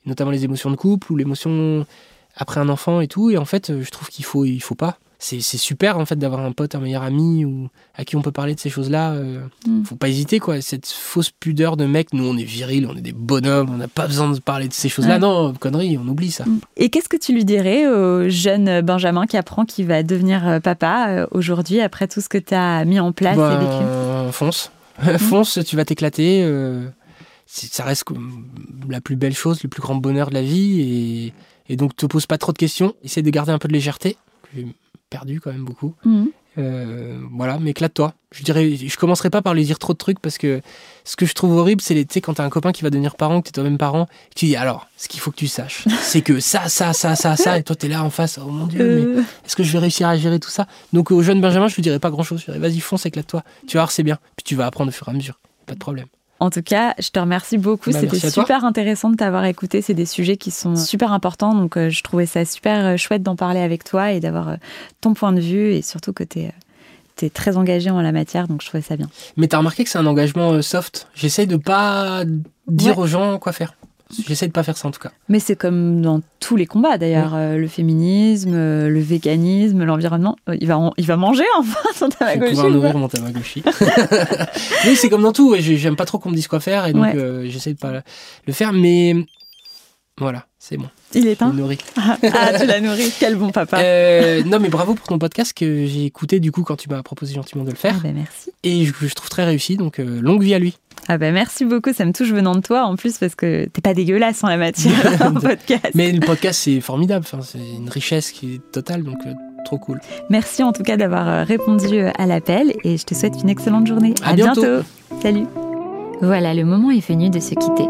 notamment les émotions de couple ou l'émotion après un enfant et tout. Et en fait, je trouve qu'il faut, il faut pas. C'est super en fait d'avoir un pote, un meilleur ami ou à qui on peut parler de ces choses-là. euh, Mm. Faut pas hésiter quoi. Cette fausse pudeur de mec, nous on est viril, on est des bonhommes, on n'a pas besoin de parler de ces choses-là. Ouais. Non, connerie, on oublie ça. Et qu'est-ce que tu lui dirais au jeune Benjamin qui apprend qu'il va devenir euh, papa euh, aujourd'hui après tout ce que tu as mis en place et vécu? Fonce. fonce, tu vas t'éclater. euh, ça reste la plus belle chose, le plus grand bonheur de la vie. Et, et donc, te pose pas trop de questions. Essaie de garder un peu de légèreté. Perdu quand même beaucoup. Mhm. Euh, voilà, mais éclate-toi. Je dirais, je commencerai pas par lui dire trop de trucs parce que ce que je trouve horrible, c'est les, quand t'as un copain qui va devenir parent, que t'es toi-même parent, tu dis alors, ce qu'il faut que tu saches, c'est que ça, ça, ça, ça, ça, et toi t'es là en face, oh mon dieu, mais Euh, est-ce que je vais réussir à gérer tout ça? Donc au jeune Benjamin, je lui dirais pas grand chose. Je lui dirais vas-y, fonce, éclate-toi. Tu vas voir, c'est bien. Puis tu vas apprendre au fur et à mesure. Pas de problème. En tout cas, je te remercie beaucoup. Bah, C'était super intéressant de t'avoir écouté. C'est des sujets qui sont super importants. Donc, euh, je trouvais ça super euh, chouette d'en parler avec toi et d'avoir euh, ton point de vue et surtout que tu es, très engagé en la matière. Donc, je trouvais ça bien. Mais t'as remarqué que c'est un engagement soft? J'essaye de pas dire Ouais. aux gens quoi faire. J'essaye de pas faire ça en tout cas. Mais c'est comme dans tous les combats d'ailleurs. Euh, le féminisme, euh, le véganisme, l'environnement. Euh, il, va il va manger enfin son tamagotchi. ou pas nourrir mon tamagotchi. oui, c'est comme dans tout. J'aime pas trop qu'on me dise quoi faire et donc Ouais. euh, j'essaie de pas le faire. Mais voilà, c'est bon. Il est le temps. nourris. Ah, tu l'as nourri. Quel bon papa. Euh, non, mais bravo pour ton podcast que j'ai écouté du coup quand tu m'as proposé gentiment de le Ah faire. ben merci. Et je, je trouve très réussi, donc euh, longue vie à lui. Ah ben merci beaucoup, ça me touche venant de toi en plus parce que t'es pas dégueulasse en la matière en podcast. Mais le podcast, c'est formidable. Enfin, c'est une richesse qui est totale, donc euh, trop cool. Merci en tout cas d'avoir répondu à l'appel et je te souhaite une excellente journée. À bientôt. Salut. Voilà, le moment est venu de se quitter.